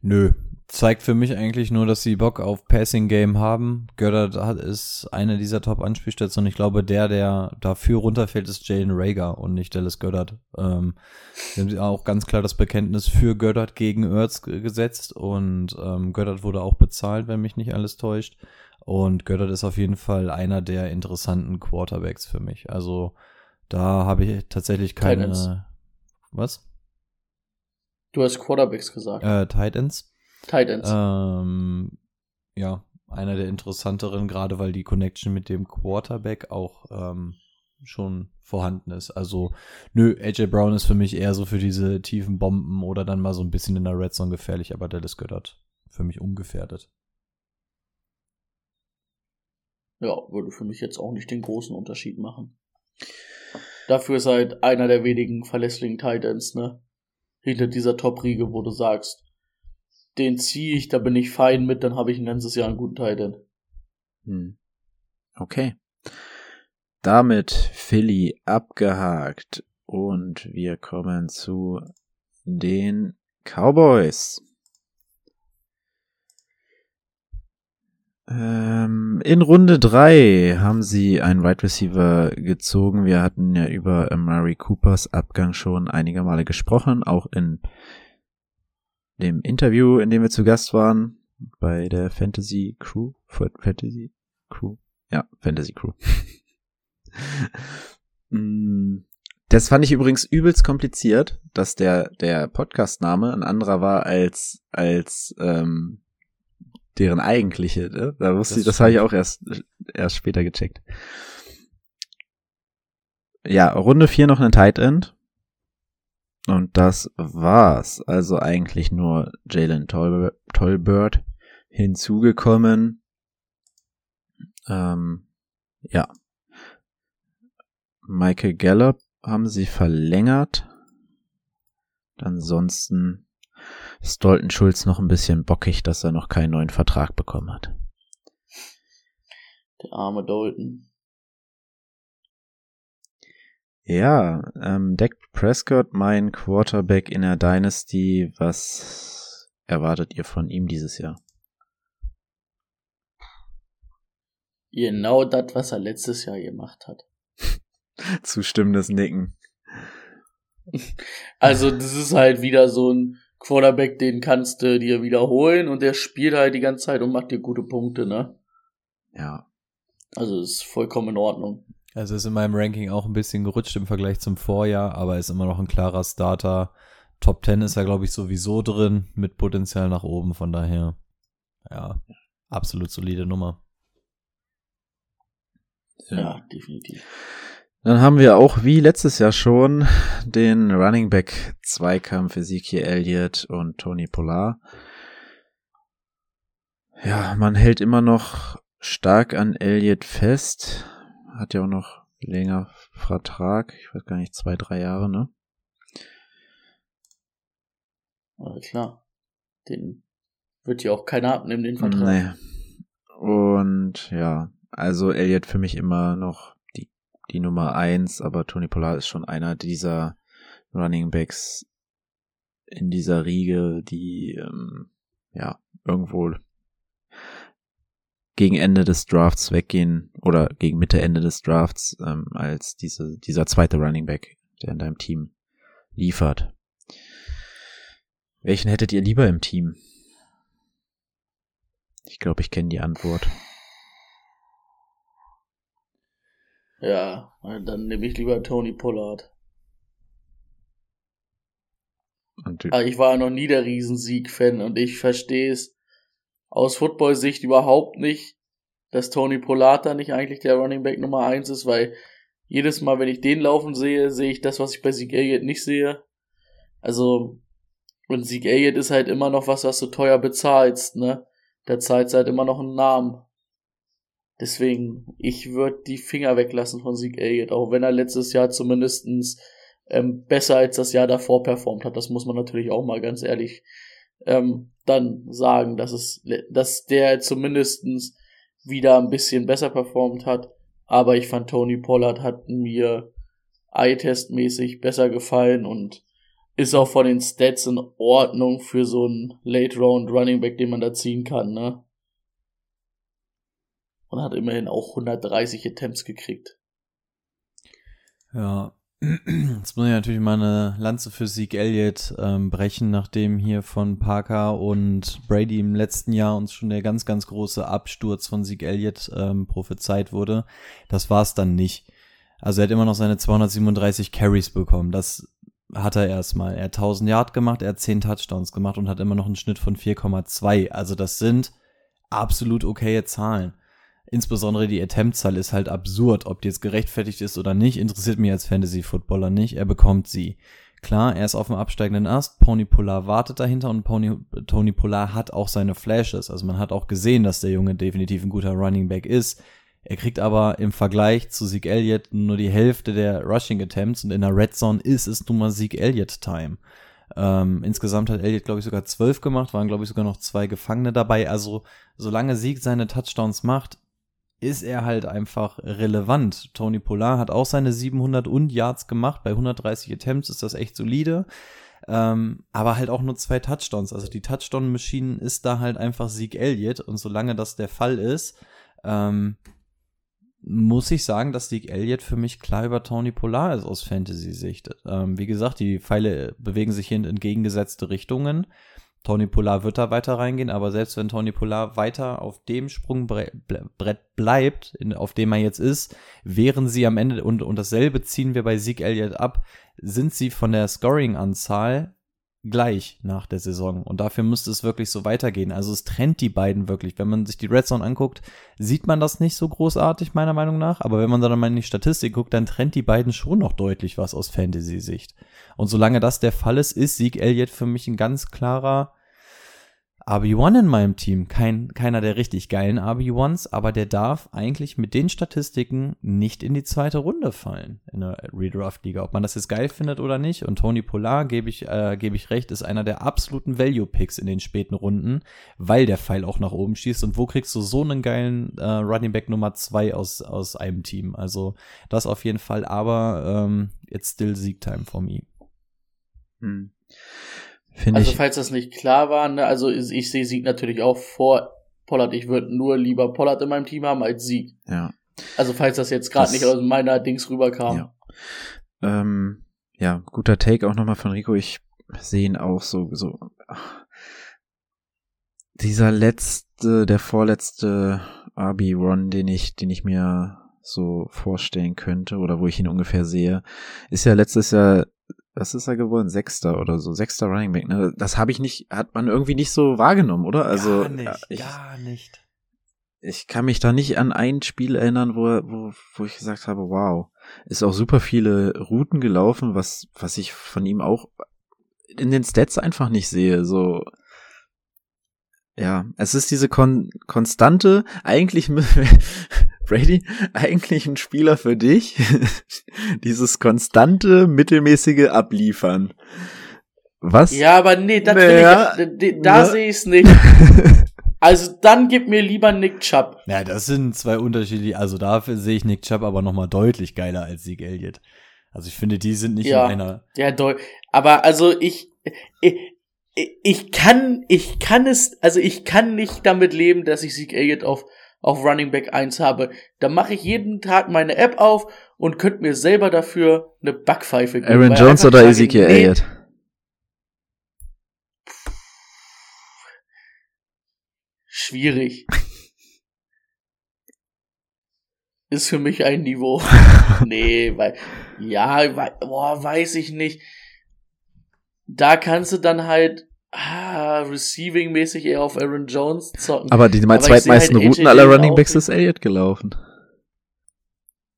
Speaker 2: Nö. Zeigt für mich eigentlich nur, dass sie Bock auf Passing Game haben. Goddard hat, ist eine dieser Top-Anspielstationen. Ich glaube, der, der dafür runterfällt, ist Jalen Rager und nicht Dallas Goddard. Ähm, sie haben auch ganz klar das Bekenntnis für Goddard gegen Ertz ge- gesetzt und ähm, Goddard wurde auch bezahlt, wenn mich nicht alles täuscht. Und Goddard ist auf jeden Fall einer der interessanten Quarterbacks für mich. Also da habe ich tatsächlich keine.
Speaker 3: Titans.
Speaker 2: Was?
Speaker 3: Du hast Quarterbacks gesagt.
Speaker 2: Äh, Tight Ends.
Speaker 3: Tight Ends.
Speaker 2: Ähm, ja, einer der interessanteren, gerade weil die Connection mit dem Quarterback auch ähm, schon vorhanden ist. Also, nö, AJ Brown ist für mich eher so für diese tiefen Bomben oder dann mal so ein bisschen in der Red Zone gefährlich, aber Dallas Goddard für mich ungefährdet.
Speaker 3: Ja, würde für mich jetzt auch nicht den großen Unterschied machen. Dafür ist halt einer der wenigen verlässlichen Titans, ne? Hinter dieser Top-Riege, wo du sagst, den ziehe ich, da bin ich fein mit, dann habe ich ein ganzes Jahr einen guten Titan.
Speaker 1: Hm. Okay. Damit Philly abgehakt und wir kommen zu den Cowboys. Ähm, in Runde drei haben sie einen Wide Receiver gezogen. Wir hatten ja über Amari Coopers Abgang schon einige Male gesprochen, auch in dem Interview, in dem wir zu Gast waren, bei der Fantasy Crew. Fantasy Crew? Ja, Fantasy Crew. [LAUGHS] Mm, das fand ich übrigens übelst kompliziert, dass der, der Podcast-Name ein anderer war als, als ähm, deren eigentliche. Ne? Da wusste
Speaker 2: Das
Speaker 1: ich, das habe ich auch erst, erst später gecheckt. Ja, Runde 4 noch ein Tight End. Und das war's. Also eigentlich nur Jalen Tol Tolbert hinzugekommen. Ähm, ja. Michael Gallup haben sie verlängert. Ansonsten ist Dalton Schulz noch ein bisschen bockig, dass er noch keinen neuen Vertrag bekommen hat.
Speaker 3: Der arme Dalton.
Speaker 1: Ja, ähm, Dak Prescott, mein Quarterback in der Dynasty. Was erwartet ihr von ihm dieses Jahr?
Speaker 3: Genau das, was er letztes Jahr gemacht hat. [LAUGHS]
Speaker 1: Zustimmendes Nicken. [LAUGHS]
Speaker 3: Also, das ist halt wieder so ein Quarterback, den kannst du dir wiederholen und der spielt halt die ganze Zeit und macht dir gute Punkte, ne?
Speaker 1: Ja.
Speaker 3: Also, das ist vollkommen in Ordnung.
Speaker 2: Also ist in meinem Ranking auch ein bisschen gerutscht im Vergleich zum Vorjahr, aber ist immer noch ein klarer Starter. Top 10 ist er, glaube ich, sowieso drin, mit Potenzial nach oben, von daher, ja, absolut solide Nummer.
Speaker 3: Ja, definitiv.
Speaker 1: Dann haben wir auch wie letztes Jahr schon den Running Back Zweikampf Ezekiel Elliott und Tony Pollard. Ja, man hält immer noch stark an Elliott fest. Hat ja auch noch länger Vertrag. Ich weiß gar nicht, zwei, drei Jahre, ne?
Speaker 3: Aber klar. Den wird ja auch keiner abnehmen, den Vertrag.
Speaker 1: Nee. Und ja, also Elliott für mich immer noch die, die Nummer eins, aber Tony Pollard ist schon einer dieser Running Backs in dieser Riege, die ähm, ja irgendwo gegen Ende des Drafts weggehen oder gegen Mitte Ende des Drafts ähm, als diese dieser zweite Running Back, der in deinem Team liefert. Welchen hättet ihr lieber im Team? Ich glaube, ich kenne die Antwort.
Speaker 3: Ja, dann nehme ich lieber Tony Pollard.
Speaker 1: Und
Speaker 3: Aber ich war noch nie der Riesensieg-Fan und ich verstehe es, aus Football-Sicht überhaupt nicht, dass Tony Pollard da nicht eigentlich der Running Back Nummer eins ist, weil jedes Mal, wenn ich den laufen sehe, sehe ich das, was ich bei Zeke Elliott nicht sehe. Also, und Zeke Elliott ist halt immer noch was, was du teuer bezahlst, ne? Da zahlt halt immer noch einen Namen. Deswegen, ich würde die Finger weglassen von Zeke Elliott, auch wenn er letztes Jahr zumindestens ähm, besser als das Jahr davor performt hat. Das muss man natürlich auch mal ganz ehrlich ähm, dann sagen, dass es, dass der zumindestens wieder ein bisschen besser performt hat. Aber ich fand Tony Pollard hat mir eye-test-mäßig besser gefallen und ist auch von den Stats in Ordnung für so einen Late-Round Running Back, den man da ziehen kann, ne? Und hat immerhin auch 130 Attempts gekriegt.
Speaker 2: Ja, Jetzt muss ich natürlich mal eine Lanze für Sieg Elliott ähm, brechen, nachdem hier von Parker und Brady im letzten Jahr uns schon der ganz, ganz große Absturz von Sieg Elliott ähm, prophezeit wurde. Das war es dann nicht. Also er hat immer noch seine 237 Carries bekommen. Das hat er erstmal. Er hat 1000 Yard gemacht, er hat 10 Touchdowns gemacht und hat immer noch einen Schnitt von 4,2. Also das sind absolut okaye Zahlen insbesondere die Attempt-Zahl ist halt absurd. Ob die jetzt gerechtfertigt ist oder nicht, interessiert mich als Fantasy-Footballer nicht. Er bekommt sie. Klar, er ist auf dem absteigenden Ast. Pony Polar wartet dahinter und Pony, Tony Polar hat auch seine Flashes. Also man hat auch gesehen, dass der Junge definitiv ein guter Running Back ist. Er kriegt aber im Vergleich zu Zeke Elliott nur die Hälfte der Rushing Attempts und in der Red Zone ist es nun mal Zeke Elliott Time. Ähm, insgesamt hat Elliott, glaube ich, sogar zwölf gemacht, waren, glaube ich, sogar noch zwei Gefangene dabei. Also, solange Sieg seine Touchdowns macht, ist er halt einfach relevant. Tony Pollard hat auch seine 700 und Yards gemacht. Bei 130 Attempts ist das echt solide. Ähm, aber halt auch nur zwei Touchdowns. Also die Touchdown-Maschine ist da halt einfach Sieg Elliott. Und solange das der Fall ist, ähm, muss ich sagen, dass Sieg Elliott für mich klar über Tony Pollard ist aus Fantasy-Sicht. Ähm, wie gesagt, die Pfeile bewegen sich in entgegengesetzte Richtungen. Tony Polar wird da weiter reingehen, aber selbst wenn Tony Polar weiter auf dem Sprungbrett bleibt, auf dem er jetzt ist, wären sie am Ende, und, und dasselbe ziehen wir bei Sieg Elliott ab, sind sie von der Scoring-Anzahl gleich nach der Saison. Und dafür müsste es wirklich so weitergehen. Also es trennt die beiden wirklich. Wenn man sich die Red Zone anguckt, sieht man das nicht so großartig, meiner Meinung nach. Aber wenn man dann mal in die Statistik guckt, dann trennt die beiden schon noch deutlich was aus Fantasy-Sicht. Und solange das der Fall ist, ist Sieg Elliott für mich ein ganz klarer RB1 in meinem Team. Kein, keiner der richtig geilen RB1s, aber der darf eigentlich mit den Statistiken nicht in die zweite Runde fallen in der Redraft-Liga. Ob man das jetzt geil findet oder nicht. Und Tony Polar, gebe ich, äh, gebe ich recht, ist einer der absoluten Value-Picks in den späten Runden, weil der Pfeil auch nach oben schießt. Und wo kriegst du so einen geilen äh, Running Back Nummer zwei aus, aus einem Team? Also das auf jeden Fall, aber ähm, it's still Siegtime for me.
Speaker 1: Hm.
Speaker 3: Find also falls das nicht klar war, ne, also ich sehe Sieg natürlich auch vor Pollard. Ich würde nur lieber Pollard in meinem Team haben als Sieg.
Speaker 1: Ja.
Speaker 3: Also falls das jetzt gerade nicht aus meiner Dings rüberkam.
Speaker 1: Ja. Ähm, ja, guter Take auch nochmal von Rico. Ich sehe ihn auch so, so. Dieser letzte, der vorletzte RB-Run, den ich, den ich mir so vorstellen könnte oder wo ich ihn ungefähr sehe, ist ja letztes Jahr was ist er geworden? Sechster oder so, sechster Running Back. Ne? Das habe ich nicht, hat man irgendwie nicht so wahrgenommen, oder? Also
Speaker 2: gar nicht,
Speaker 1: ich,
Speaker 2: gar nicht.
Speaker 1: Ich kann mich da nicht an ein Spiel erinnern, wo, wo, wo ich gesagt habe, wow, ist auch super viele Routen gelaufen, was, was ich von ihm auch in den Stats einfach nicht sehe. So, ja, es ist diese kon konstante, eigentlich [LAUGHS] Brady, eigentlich ein Spieler für dich. [LAUGHS] Dieses konstante, mittelmäßige Abliefern. Was?
Speaker 3: Ja, aber nee, das naja, ich, da ne? sehe ich es nicht. [LAUGHS] Also dann gib mir lieber Nick Chubb.
Speaker 2: Ja, das sind zwei Unterschiede. Also dafür sehe ich Nick Chubb aber noch mal deutlich geiler als Sieg Elliott. Also ich finde, die sind nicht
Speaker 3: ja,
Speaker 2: in einer.
Speaker 3: Ja. Aber also ich, ich, ich kann, ich kann es, also ich kann nicht damit leben, dass ich Sieg Elliott auf auf Running Back 1 habe, dann mache ich jeden Tag meine App auf und könnte mir selber dafür eine Backpfeife
Speaker 1: geben. Aaron Jones oder Ezekiel nee, Elliott?
Speaker 3: Schwierig. Ist für mich ein Niveau. [LAUGHS] nee, weil, ja, boah, weiß ich nicht. Da kannst du dann halt ah, receiving-mäßig eher auf Aaron Jones zocken.
Speaker 1: Aber die
Speaker 3: Aber
Speaker 1: zweitmeisten
Speaker 3: halt
Speaker 1: Routen aller Running Backs ist Elliott gelaufen.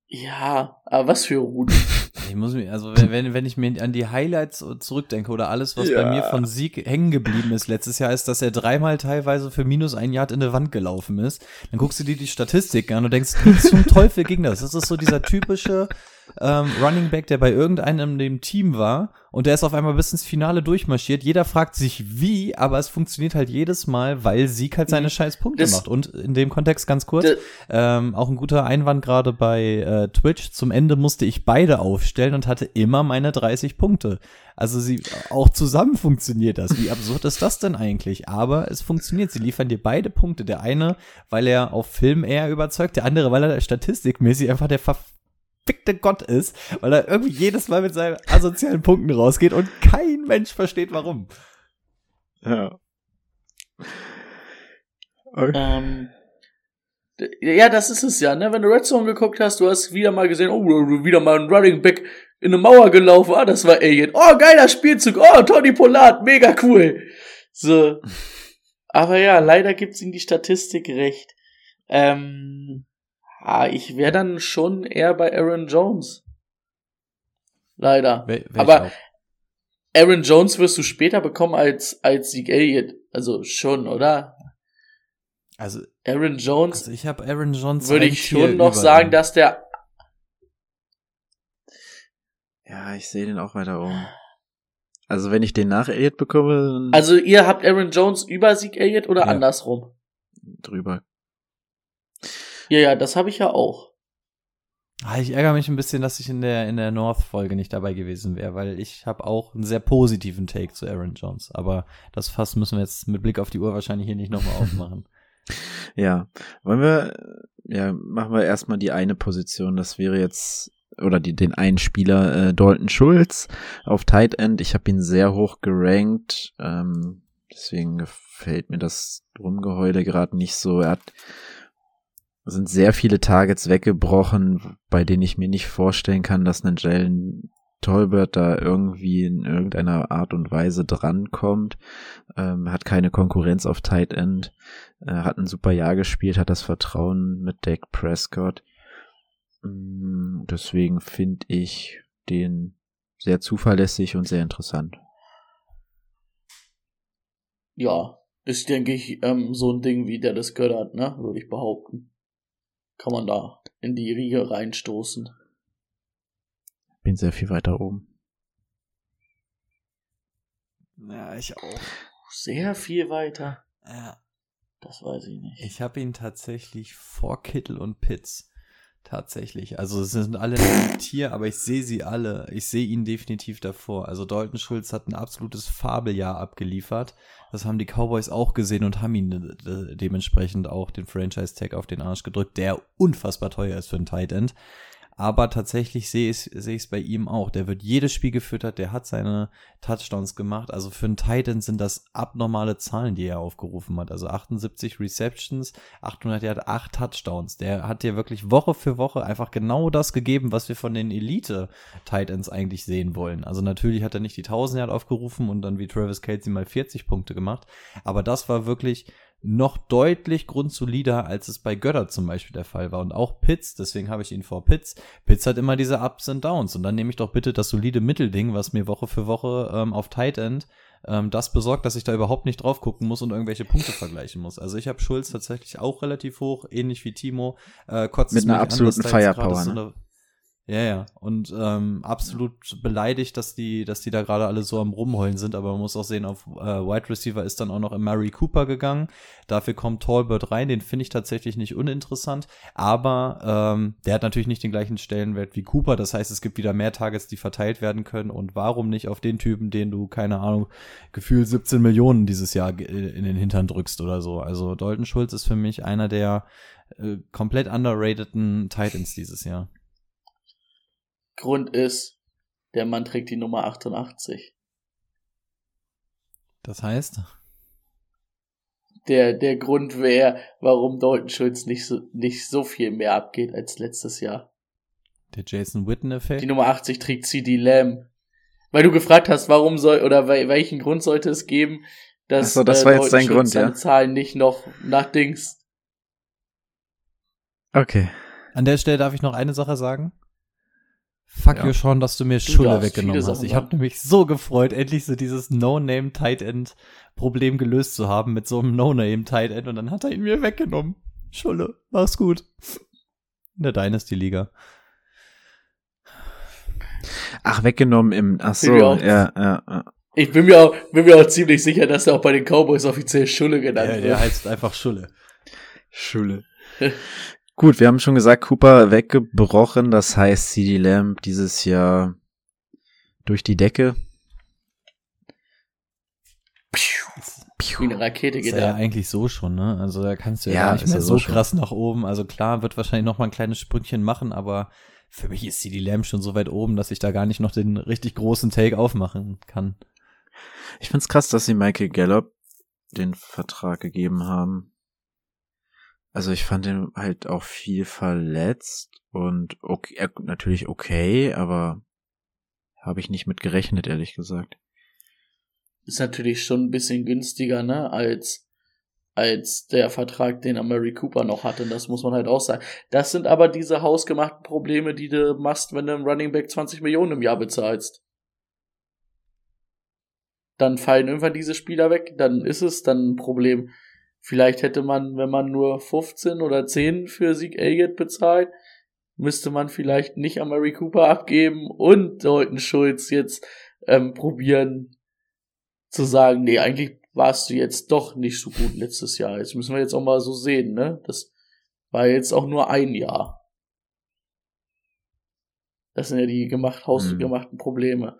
Speaker 3: ja, aber was für Routen? [LAUGHS]
Speaker 2: Ich muss mir, also wenn, wenn, wenn ich mir an die Highlights zurückdenke oder alles, was bei
Speaker 1: Ja.
Speaker 2: mir von Sieg hängen geblieben ist letztes Jahr, ist, dass er dreimal teilweise für minus ein Yard in eine Wand gelaufen ist. Dann guckst du dir die Statistik an und denkst, wie zum [LAUGHS] Teufel ging das? Das ist so dieser typische ähm, Running Back, der bei irgendeinem in dem Team war und der ist auf einmal bis ins Finale durchmarschiert. Jeder fragt sich wie, aber es funktioniert halt jedes Mal, weil Sieg halt seine scheiß Punkte
Speaker 3: Das-
Speaker 2: macht. Und in dem Kontext ganz kurz, ähm, auch ein guter Einwand gerade bei äh, Twitch. Zum Ende musste ich beide aufstellen und hatte immer meine 30 Punkte. Also sie auch zusammen funktioniert das. Wie absurd ist das denn eigentlich? Aber es funktioniert. Sie liefern dir beide Punkte. Der eine, weil er auf Film eher überzeugt, der andere, weil er statistikmäßig einfach der verfickte Gott ist, weil er irgendwie jedes Mal mit seinen asozialen Punkten rausgeht und kein Mensch versteht warum.
Speaker 1: Ja.
Speaker 3: Ähm, d- ja, das ist es ja, ne? Wenn du Red Zone geguckt hast, du hast wieder mal gesehen, oh, wieder mal ein Running Back in eine Mauer gelaufen, ah, das war Alien. Oh, geiler Spielzug, oh, Tony Pollard, mega cool. So. [LAUGHS] Aber ja, leider gibt's ihm die Statistik recht. Ähm, ah, ich wäre dann schon eher bei Aaron Jones. Leider.
Speaker 2: Wel
Speaker 3: Aber
Speaker 2: auch?
Speaker 3: Aaron Jones wirst du später bekommen als, als Sieg Elliott. Also schon, oder?
Speaker 2: Also,
Speaker 3: Aaron Jones
Speaker 2: also ich habe Aaron Jones
Speaker 3: würde ich schon noch sagen,
Speaker 2: ihm.
Speaker 3: dass der.
Speaker 1: Ja, ich sehe den auch weiter oben. Also wenn ich den nach Elliott bekomme, dann
Speaker 3: Also ihr habt Aaron Jones über Sieg Elliott oder
Speaker 2: Ja.
Speaker 3: andersrum?
Speaker 1: drüber.
Speaker 3: Ja, ja, das habe ich ja auch.
Speaker 2: Ah, ich ärgere mich ein bisschen, dass ich in der, in der North-Folge nicht dabei gewesen wäre, weil ich habe auch einen sehr positiven Take zu Aaron Jones. Aber das Fass müssen wir jetzt mit Blick auf die Uhr wahrscheinlich hier nicht nochmal [LAUGHS] aufmachen.
Speaker 1: Ja, wollen wir, ja, machen wir erstmal die eine Position, das wäre jetzt, oder die, den einen Spieler, äh, Dalton Schulz auf Tight End. Ich habe ihn sehr hoch gerankt, ähm, deswegen gefällt mir das Rumgeheule gerade nicht so. Er hat, sind sehr viele Targets weggebrochen, bei denen ich mir nicht vorstellen kann, dass ein Jalen Tolbert da irgendwie in irgendeiner Art und Weise drankommt. Ähm, hat keine Konkurrenz auf Tight End. Äh, hat ein super Jahr gespielt, hat das Vertrauen mit Dak Prescott. Mm, Deswegen finde ich den sehr zuverlässig und sehr interessant.
Speaker 3: Ja, ist, denke ich, ähm, so ein Ding wie der das Göttert, ne? Würde ich behaupten. Kann man da in die Riege reinstoßen.
Speaker 1: Bin sehr viel weiter oben.
Speaker 2: ja, ich auch.
Speaker 3: Sehr viel weiter.
Speaker 2: Ja.
Speaker 3: Das weiß ich nicht.
Speaker 2: Ich habe ihn tatsächlich vor Kittel und Pitts. Tatsächlich. Also es sind alle Tier, aber ich sehe sie alle. Ich sehe ihn definitiv davor. Also Dalton Schulz hat ein absolutes Fabeljahr abgeliefert. Das haben die Cowboys auch gesehen und haben ihn äh, dementsprechend auch den Franchise-Tag auf den Arsch gedrückt, der unfassbar teuer ist für einen Tight End. Aber tatsächlich sehe ich es bei ihm auch. Der wird jedes Spiel gefüttert, der hat seine Touchdowns gemacht. Also für einen Tight End sind das abnormale Zahlen, die er aufgerufen hat. Also 78 Receptions, 800 Yard, 8 Touchdowns. Der hat dir wirklich Woche für Woche einfach genau das gegeben, was wir von den Elite Tight Ends eigentlich sehen wollen. Also natürlich hat er nicht die 1000 Yard aufgerufen und dann wie Travis Kelsey mal 40 Punkte gemacht. Aber das war wirklich noch deutlich grundsolider, als es bei Götter zum Beispiel der Fall war. Und auch Pitts, deswegen habe ich ihn vor Pitts. Pitts hat immer diese Ups und Downs. Und dann nehme ich doch bitte das solide Mittelding, was mir Woche für Woche ähm, auf Tight End ähm, das besorgt, dass ich da überhaupt nicht drauf gucken muss und irgendwelche Punkte vergleichen muss. Also ich habe Schulz tatsächlich auch relativ hoch, ähnlich wie Timo. Äh, kotzt
Speaker 1: Mit einer
Speaker 2: an,
Speaker 1: absoluten
Speaker 2: gerade
Speaker 1: Firepower, ne?
Speaker 2: Ja, ja. Und ähm, absolut beleidigt, dass die, dass die da gerade alle so am Rumheulen sind, aber man muss auch sehen, auf äh, Wide Receiver ist dann auch noch Mary Cooper gegangen. Dafür kommt Talbot rein, den finde ich tatsächlich nicht uninteressant, aber ähm, der hat natürlich nicht den gleichen Stellenwert wie Cooper. Das heißt, es gibt wieder mehr Targets, die verteilt werden können. Und warum nicht auf den Typen, den du, keine Ahnung, gefühlt 17 Millionen dieses Jahr in den Hintern drückst oder so. Also Dalton Schulz ist für mich einer der äh, komplett underrateden Titans dieses Jahr.
Speaker 3: Grund ist, der Mann trägt die Nummer 88.
Speaker 2: Das heißt,
Speaker 3: Der, der Grund wäre, warum Dalton Schulz nicht so, nicht so viel mehr abgeht als letztes Jahr.
Speaker 2: der Jason Witten-Effekt.
Speaker 3: Die Nummer 80 trägt CD Lamb. Weil du gefragt hast, warum soll, oder wel- welchen Grund sollte es geben, dass
Speaker 1: Ach so, das war jetzt dein Grund,
Speaker 3: seine
Speaker 1: ja?
Speaker 3: Zahlen nicht noch nach Dings.
Speaker 1: Okay.
Speaker 2: An der Stelle darf ich noch eine Sache sagen. Fuck
Speaker 1: Ja.
Speaker 2: you schon, dass du mir Schule
Speaker 3: darfst
Speaker 2: weggenommen hast.
Speaker 3: Sachen
Speaker 2: Ich habe nämlich so gefreut, endlich so dieses No-Name Tight End Problem gelöst zu haben mit so einem No-Name Tight End und dann hat er ihn mir weggenommen. Schule, mach's gut. In der Dynasty Liga.
Speaker 1: Ach, weggenommen im, ach so, ja, ja, ja.
Speaker 3: Ich bin mir auch, bin mir auch ziemlich sicher, dass er auch bei den Cowboys offiziell Schulle genannt
Speaker 2: Der,
Speaker 3: wird.
Speaker 2: der heißt einfach Schule.
Speaker 1: Schule. [LAUGHS] Gut, wir haben schon gesagt, Cooper weggebrochen, das heißt CD Lamb dieses Jahr durch die Decke.
Speaker 3: Wie eine Rakete
Speaker 2: Ist
Speaker 3: geht
Speaker 2: er ja eigentlich so schon, ne? Also da kannst du ja,
Speaker 1: Ja,
Speaker 2: gar nicht
Speaker 1: ist
Speaker 2: mehr so
Speaker 1: so schon.
Speaker 2: krass nach oben. Also klar, wird wahrscheinlich noch mal ein kleines Sprüngchen machen, aber für mich ist CD Lamb schon so weit oben, dass ich da gar nicht noch den richtig großen Take aufmachen kann.
Speaker 1: Ich find's krass, dass sie Michael Gallup den Vertrag gegeben haben. Also ich fand ihn halt auch viel verletzt und okay, er- natürlich okay, aber habe ich nicht mit gerechnet, ehrlich gesagt.
Speaker 3: Ist natürlich schon ein bisschen günstiger, ne, als, als der Vertrag, den Mary Cooper noch hatte. Das muss man halt auch sagen. Das sind aber diese hausgemachten Probleme, die du machst, wenn du einem Running Back 20 Millionen im Jahr bezahlst. Dann fallen irgendwann diese Spieler weg, dann ist es dann ein Problem. Vielleicht hätte man, wenn man nur 15 oder 10 für Sieg Elliott bezahlt, müsste man vielleicht nicht an Mary Cooper abgeben und Dalton Schulz jetzt ähm, probieren zu sagen, nee, eigentlich warst du jetzt doch nicht so gut letztes Jahr. Jetzt müssen wir jetzt auch mal so sehen, ne? Das war jetzt auch nur ein Jahr. Das sind ja die gemacht,
Speaker 1: Mhm.
Speaker 3: hausgemachten Probleme.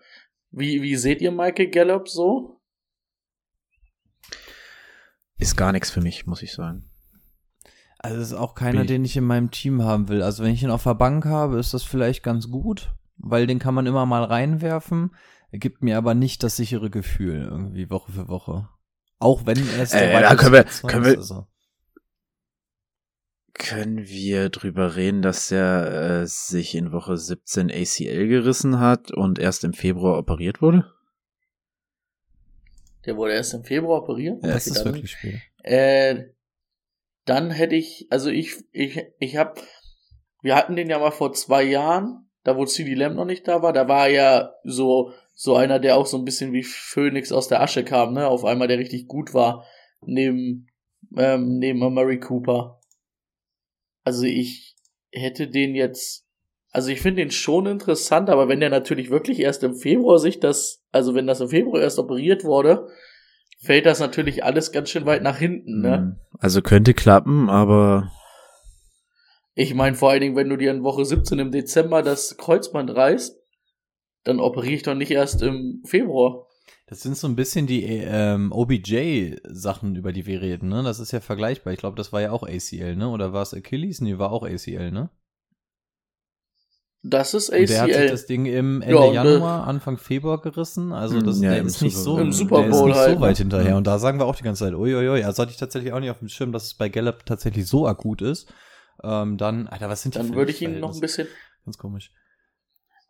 Speaker 3: Wie, wie seht ihr Michael Gallup so?
Speaker 1: Ist gar nichts für mich, muss ich sagen.
Speaker 2: Also es ist auch keiner, den ich in meinem Team haben will. Also wenn ich ihn auf der Bank habe, ist das vielleicht ganz gut, weil den kann man immer mal reinwerfen. Er gibt mir aber nicht das sichere Gefühl irgendwie Woche für Woche. Auch wenn er es
Speaker 1: Äh, da können wir- können wir-
Speaker 2: also.
Speaker 1: Können wir drüber reden, dass er äh, sich in Woche 17 ACL gerissen hat und erst im Februar operiert wurde?
Speaker 3: Der wurde erst im Februar operiert.
Speaker 2: Das
Speaker 3: Okay,
Speaker 2: ist
Speaker 3: dann-
Speaker 2: wirklich spät.
Speaker 3: Äh, dann hätte ich, also ich, ich, ich hab, wir hatten den ja mal vor zwei Jahren, da wo CD Lamb noch nicht da war, da war er ja so, so einer, der auch so ein bisschen wie Phoenix aus der Asche kam, ne, auf einmal, der richtig gut war, neben, ähm, neben Murray Cooper. Also ich hätte den jetzt, also ich finde den schon interessant, aber wenn der natürlich wirklich erst im Februar sich das, also wenn das im Februar erst operiert wurde, fällt das natürlich alles ganz schön weit nach hinten, ne?
Speaker 1: Hm, Also könnte klappen, aber
Speaker 3: Ich meine, vor allen Dingen, wenn du dir in Woche 17 im Dezember das Kreuzband reißt, dann operiere ich doch nicht erst im Februar.
Speaker 2: Das sind so ein bisschen die ähm, OBJ-Sachen, über die wir reden, ne? Das ist ja vergleichbar. Ich glaube, das war ja auch ACL, ne? Oder war es Achilles? Nee, war auch ACL, ne?
Speaker 3: Das ist
Speaker 2: Und der hat sich
Speaker 3: ACL.
Speaker 2: das Ding im
Speaker 3: Ja,
Speaker 2: Ende
Speaker 3: und, äh,
Speaker 2: Januar, Anfang Februar gerissen. Also das,
Speaker 1: Mm, ja,
Speaker 2: der ist nicht so.
Speaker 3: Im Super
Speaker 2: der ist
Speaker 3: Bowl
Speaker 2: nicht
Speaker 3: halt,
Speaker 2: so weit hinterher.
Speaker 1: Ja.
Speaker 2: Und da sagen wir auch die ganze Zeit, uiuiui, also hatte ich tatsächlich auch nicht auf dem Schirm, dass es bei Gallup tatsächlich so akut ist. Ähm, dann, Alter, was sind die
Speaker 3: Dann würde ich ihn noch ein bisschen.
Speaker 2: Ganz komisch.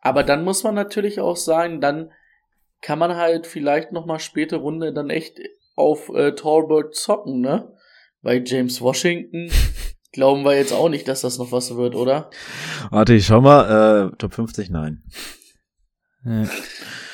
Speaker 3: Aber dann muss man natürlich auch sagen, dann kann man halt vielleicht noch mal späte Runde dann echt auf äh, Talbot zocken, ne? Bei James Washington [LAUGHS] glauben wir jetzt auch nicht, dass das noch was wird, oder?
Speaker 1: warte, ich schau mal, äh, Top 50, nein.
Speaker 2: Ja,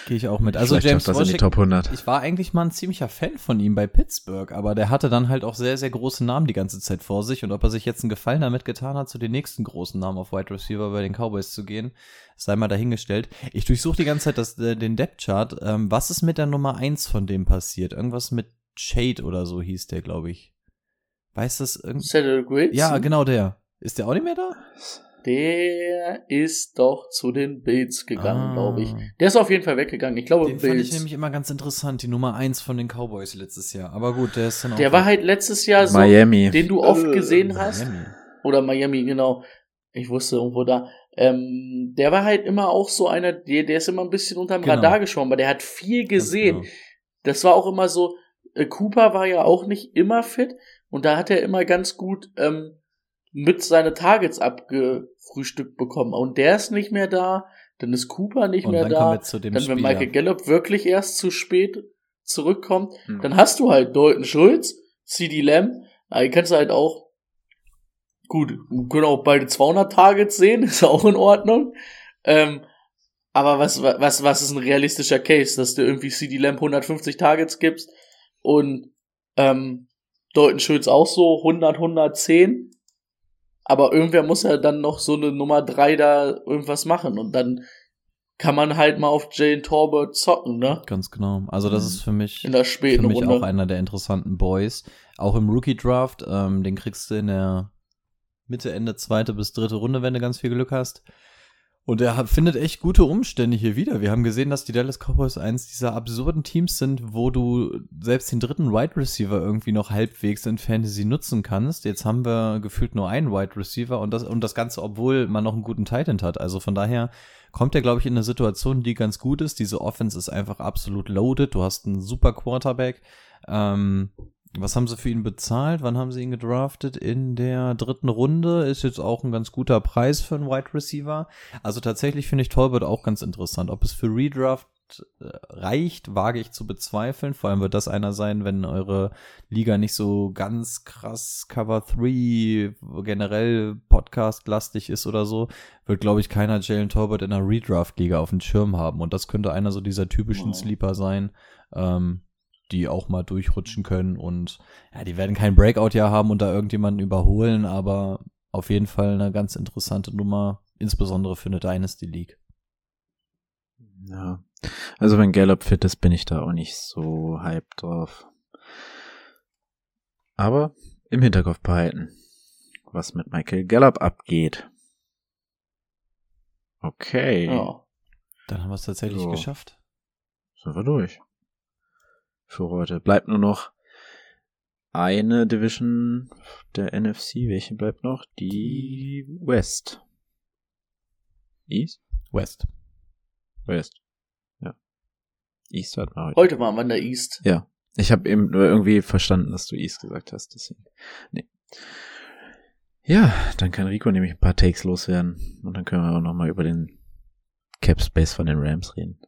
Speaker 2: Gehe ich auch mit. Also
Speaker 1: Vielleicht
Speaker 2: James
Speaker 1: das in die Top 100.
Speaker 2: ich war eigentlich mal ein ziemlicher Fan von ihm bei Pittsburgh, aber der hatte dann halt auch sehr, sehr große Namen die ganze Zeit vor sich und ob er sich jetzt einen Gefallen damit getan hat, zu den nächsten großen Namen auf Wide Receiver bei den Cowboys zu gehen, sei mal dahingestellt. Ich durchsuche die ganze Zeit das, äh, den Depth-Chart. Ähm, was ist mit der Nummer 1 von dem passiert? Irgendwas mit Shade oder so hieß der, glaube ich. Weiß das irgendwie?
Speaker 3: Cedric Wilson?
Speaker 2: Ja, genau der. Ist der auch nicht mehr da?
Speaker 3: Der ist doch zu den Bills gegangen,
Speaker 2: Ah.
Speaker 3: glaube ich. Der ist auf jeden Fall weggegangen. Ich glaube,
Speaker 2: Den fand
Speaker 3: Bills.
Speaker 2: ich nämlich immer ganz interessant, die Nummer 1 von den Cowboys letztes Jahr. Aber gut, der ist dann auch.
Speaker 3: der war halt letztes Jahr so,
Speaker 1: Miami.
Speaker 3: den du oft
Speaker 1: Äh,
Speaker 3: gesehen hast.
Speaker 2: Miami.
Speaker 3: Oder Miami, genau. Ich wusste irgendwo da. Ähm, der war halt immer auch so einer, der, der ist immer ein bisschen unterm
Speaker 2: Genau.
Speaker 3: Radar geschwommen, aber der hat viel gesehen.
Speaker 2: genau.
Speaker 3: Das war auch immer so, äh, Cooper war ja auch nicht immer fit und da hat er immer ganz gut ähm, mit seine Targets abgefrühstückt bekommen. Und der ist nicht mehr da. dann ist Cooper nicht
Speaker 2: Und
Speaker 3: mehr
Speaker 2: dann
Speaker 3: da.
Speaker 2: kommen wir zu dem
Speaker 3: dann, wenn
Speaker 2: Spieler.
Speaker 3: Michael Gallup wirklich erst zu spät zurückkommt,
Speaker 1: Mhm.
Speaker 3: dann hast du halt Dalton Schulz, CD Lamb, aber die kannst du halt auch, gut, wir können auch beide 200 Targets sehen, [LAUGHS] ist auch in Ordnung. Ähm, aber was, was, was ist ein realistischer Case, dass du irgendwie CD Lamb 150 Targets gibst und ähm, Dalton Schulz auch so 100, 110? Aber irgendwer muss ja dann noch so eine Nummer drei da irgendwas machen und dann kann man halt mal auf Jane Torbert zocken, ne?
Speaker 2: Ganz genau. Also das ist für mich
Speaker 3: In der
Speaker 2: für
Speaker 3: späten
Speaker 2: mich
Speaker 3: Runde.
Speaker 2: auch einer der interessanten Boys. Auch im Rookie-Draft, ähm, den kriegst du in der Mitte, Ende zweite bis dritte Runde, wenn du ganz viel Glück hast. Und er hat, findet echt gute Umstände hier wieder. Wir haben gesehen, dass die Dallas Cowboys eins dieser absurden Teams sind, wo du selbst den dritten Wide Receiver irgendwie noch halbwegs in Fantasy nutzen kannst. Jetzt haben wir gefühlt nur einen Wide Receiver und das, und das Ganze, obwohl man noch einen guten Titan hat. Also von daher kommt er, glaube ich, in eine Situation, die ganz gut ist. Diese Offense ist einfach absolut loaded. Du hast einen super Quarterback. Ähm, was haben sie für ihn bezahlt? Wann haben sie ihn gedraftet? In der dritten Runde ist jetzt auch ein ganz guter Preis für einen Wide Receiver. Also tatsächlich finde ich Tolbert auch ganz interessant. Ob es für Redraft äh, reicht, wage ich zu bezweifeln. Vor allem wird das einer sein, wenn eure Liga nicht so ganz krass Cover 3 generell Podcast-lastig ist oder so, wird, glaube ich, keiner Jalen Tolbert in einer Redraft-Liga auf dem Schirm haben. Und das könnte einer so dieser typischen
Speaker 3: Wow.
Speaker 2: Sleeper sein. Ähm, die auch mal durchrutschen können und ja, die werden kein Breakout-Jahr haben und da irgendjemanden überholen, aber auf jeden Fall eine ganz interessante Nummer, insbesondere für eine Dynasty League.
Speaker 1: Ja. Also wenn Gallup fit ist, bin ich da auch nicht so hyped drauf. Aber im Hinterkopf behalten, was mit Michael Gallup abgeht. Okay.
Speaker 3: Ja.
Speaker 2: Dann haben wir es tatsächlich
Speaker 1: So.
Speaker 2: geschafft.
Speaker 1: Sind wir durch. Für heute. Bleibt nur noch eine Division der NFC. Welche bleibt noch? Die West. East?
Speaker 2: West.
Speaker 1: West. Ja. East hat man heute.
Speaker 3: Heute waren wir in der East.
Speaker 1: Ja. Ich habe eben nur irgendwie verstanden, dass du East gesagt hast. Deswegen. Nee. Ja, dann kann Rico nämlich ein paar Takes loswerden. Und dann können wir auch nochmal über den Cap Space von den Rams reden.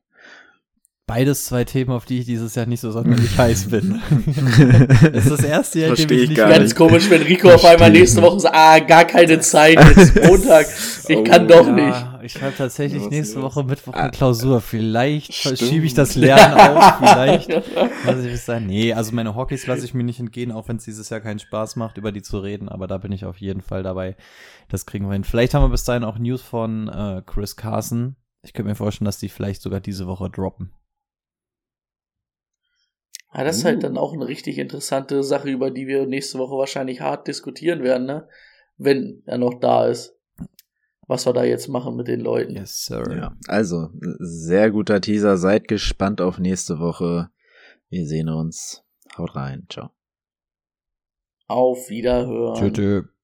Speaker 2: Beides zwei Themen, auf die ich dieses Jahr nicht so sonderlich [LAUGHS] heiß bin. [LAUGHS] das ist das erste Jahr, in dem
Speaker 1: Versteh
Speaker 2: ich
Speaker 1: ich
Speaker 2: nicht
Speaker 1: gar
Speaker 3: Ganz komisch, wenn Rico auf
Speaker 1: Verstehe
Speaker 3: einmal nächste
Speaker 1: nicht.
Speaker 3: Woche sagt, ah, gar keine Zeit, jetzt ist [LAUGHS] Montag, ich
Speaker 1: Oh,
Speaker 3: kann doch
Speaker 2: ja,
Speaker 3: nicht.
Speaker 2: Ich schreibe tatsächlich
Speaker 1: Was
Speaker 2: nächste Woche Mittwoch
Speaker 1: Ah,
Speaker 2: eine Klausur. Vielleicht
Speaker 1: stimmt.
Speaker 2: verschiebe ich das Lernen auf. Vielleicht lasse ich bis dahin. Nee, also meine Hockeys lasse ich mir nicht entgehen, auch wenn es dieses Jahr keinen Spaß macht, über die zu reden. Aber da bin ich auf jeden Fall dabei. Das kriegen wir hin. Vielleicht haben wir bis dahin auch News von äh, Chris Carson. Ich könnte mir vorstellen, dass die vielleicht sogar diese Woche droppen.
Speaker 3: Ja, das ist halt dann auch eine richtig interessante Sache, über die wir nächste Woche wahrscheinlich hart diskutieren werden, ne? Wenn er noch da ist. Was wir da jetzt machen mit den Leuten.
Speaker 2: Yes, sir.
Speaker 1: Ja, also, sehr guter Teaser. Seid gespannt auf nächste Woche. Wir sehen uns. Haut rein. Ciao.
Speaker 3: Auf Wiederhören.
Speaker 2: Tschö, tschö.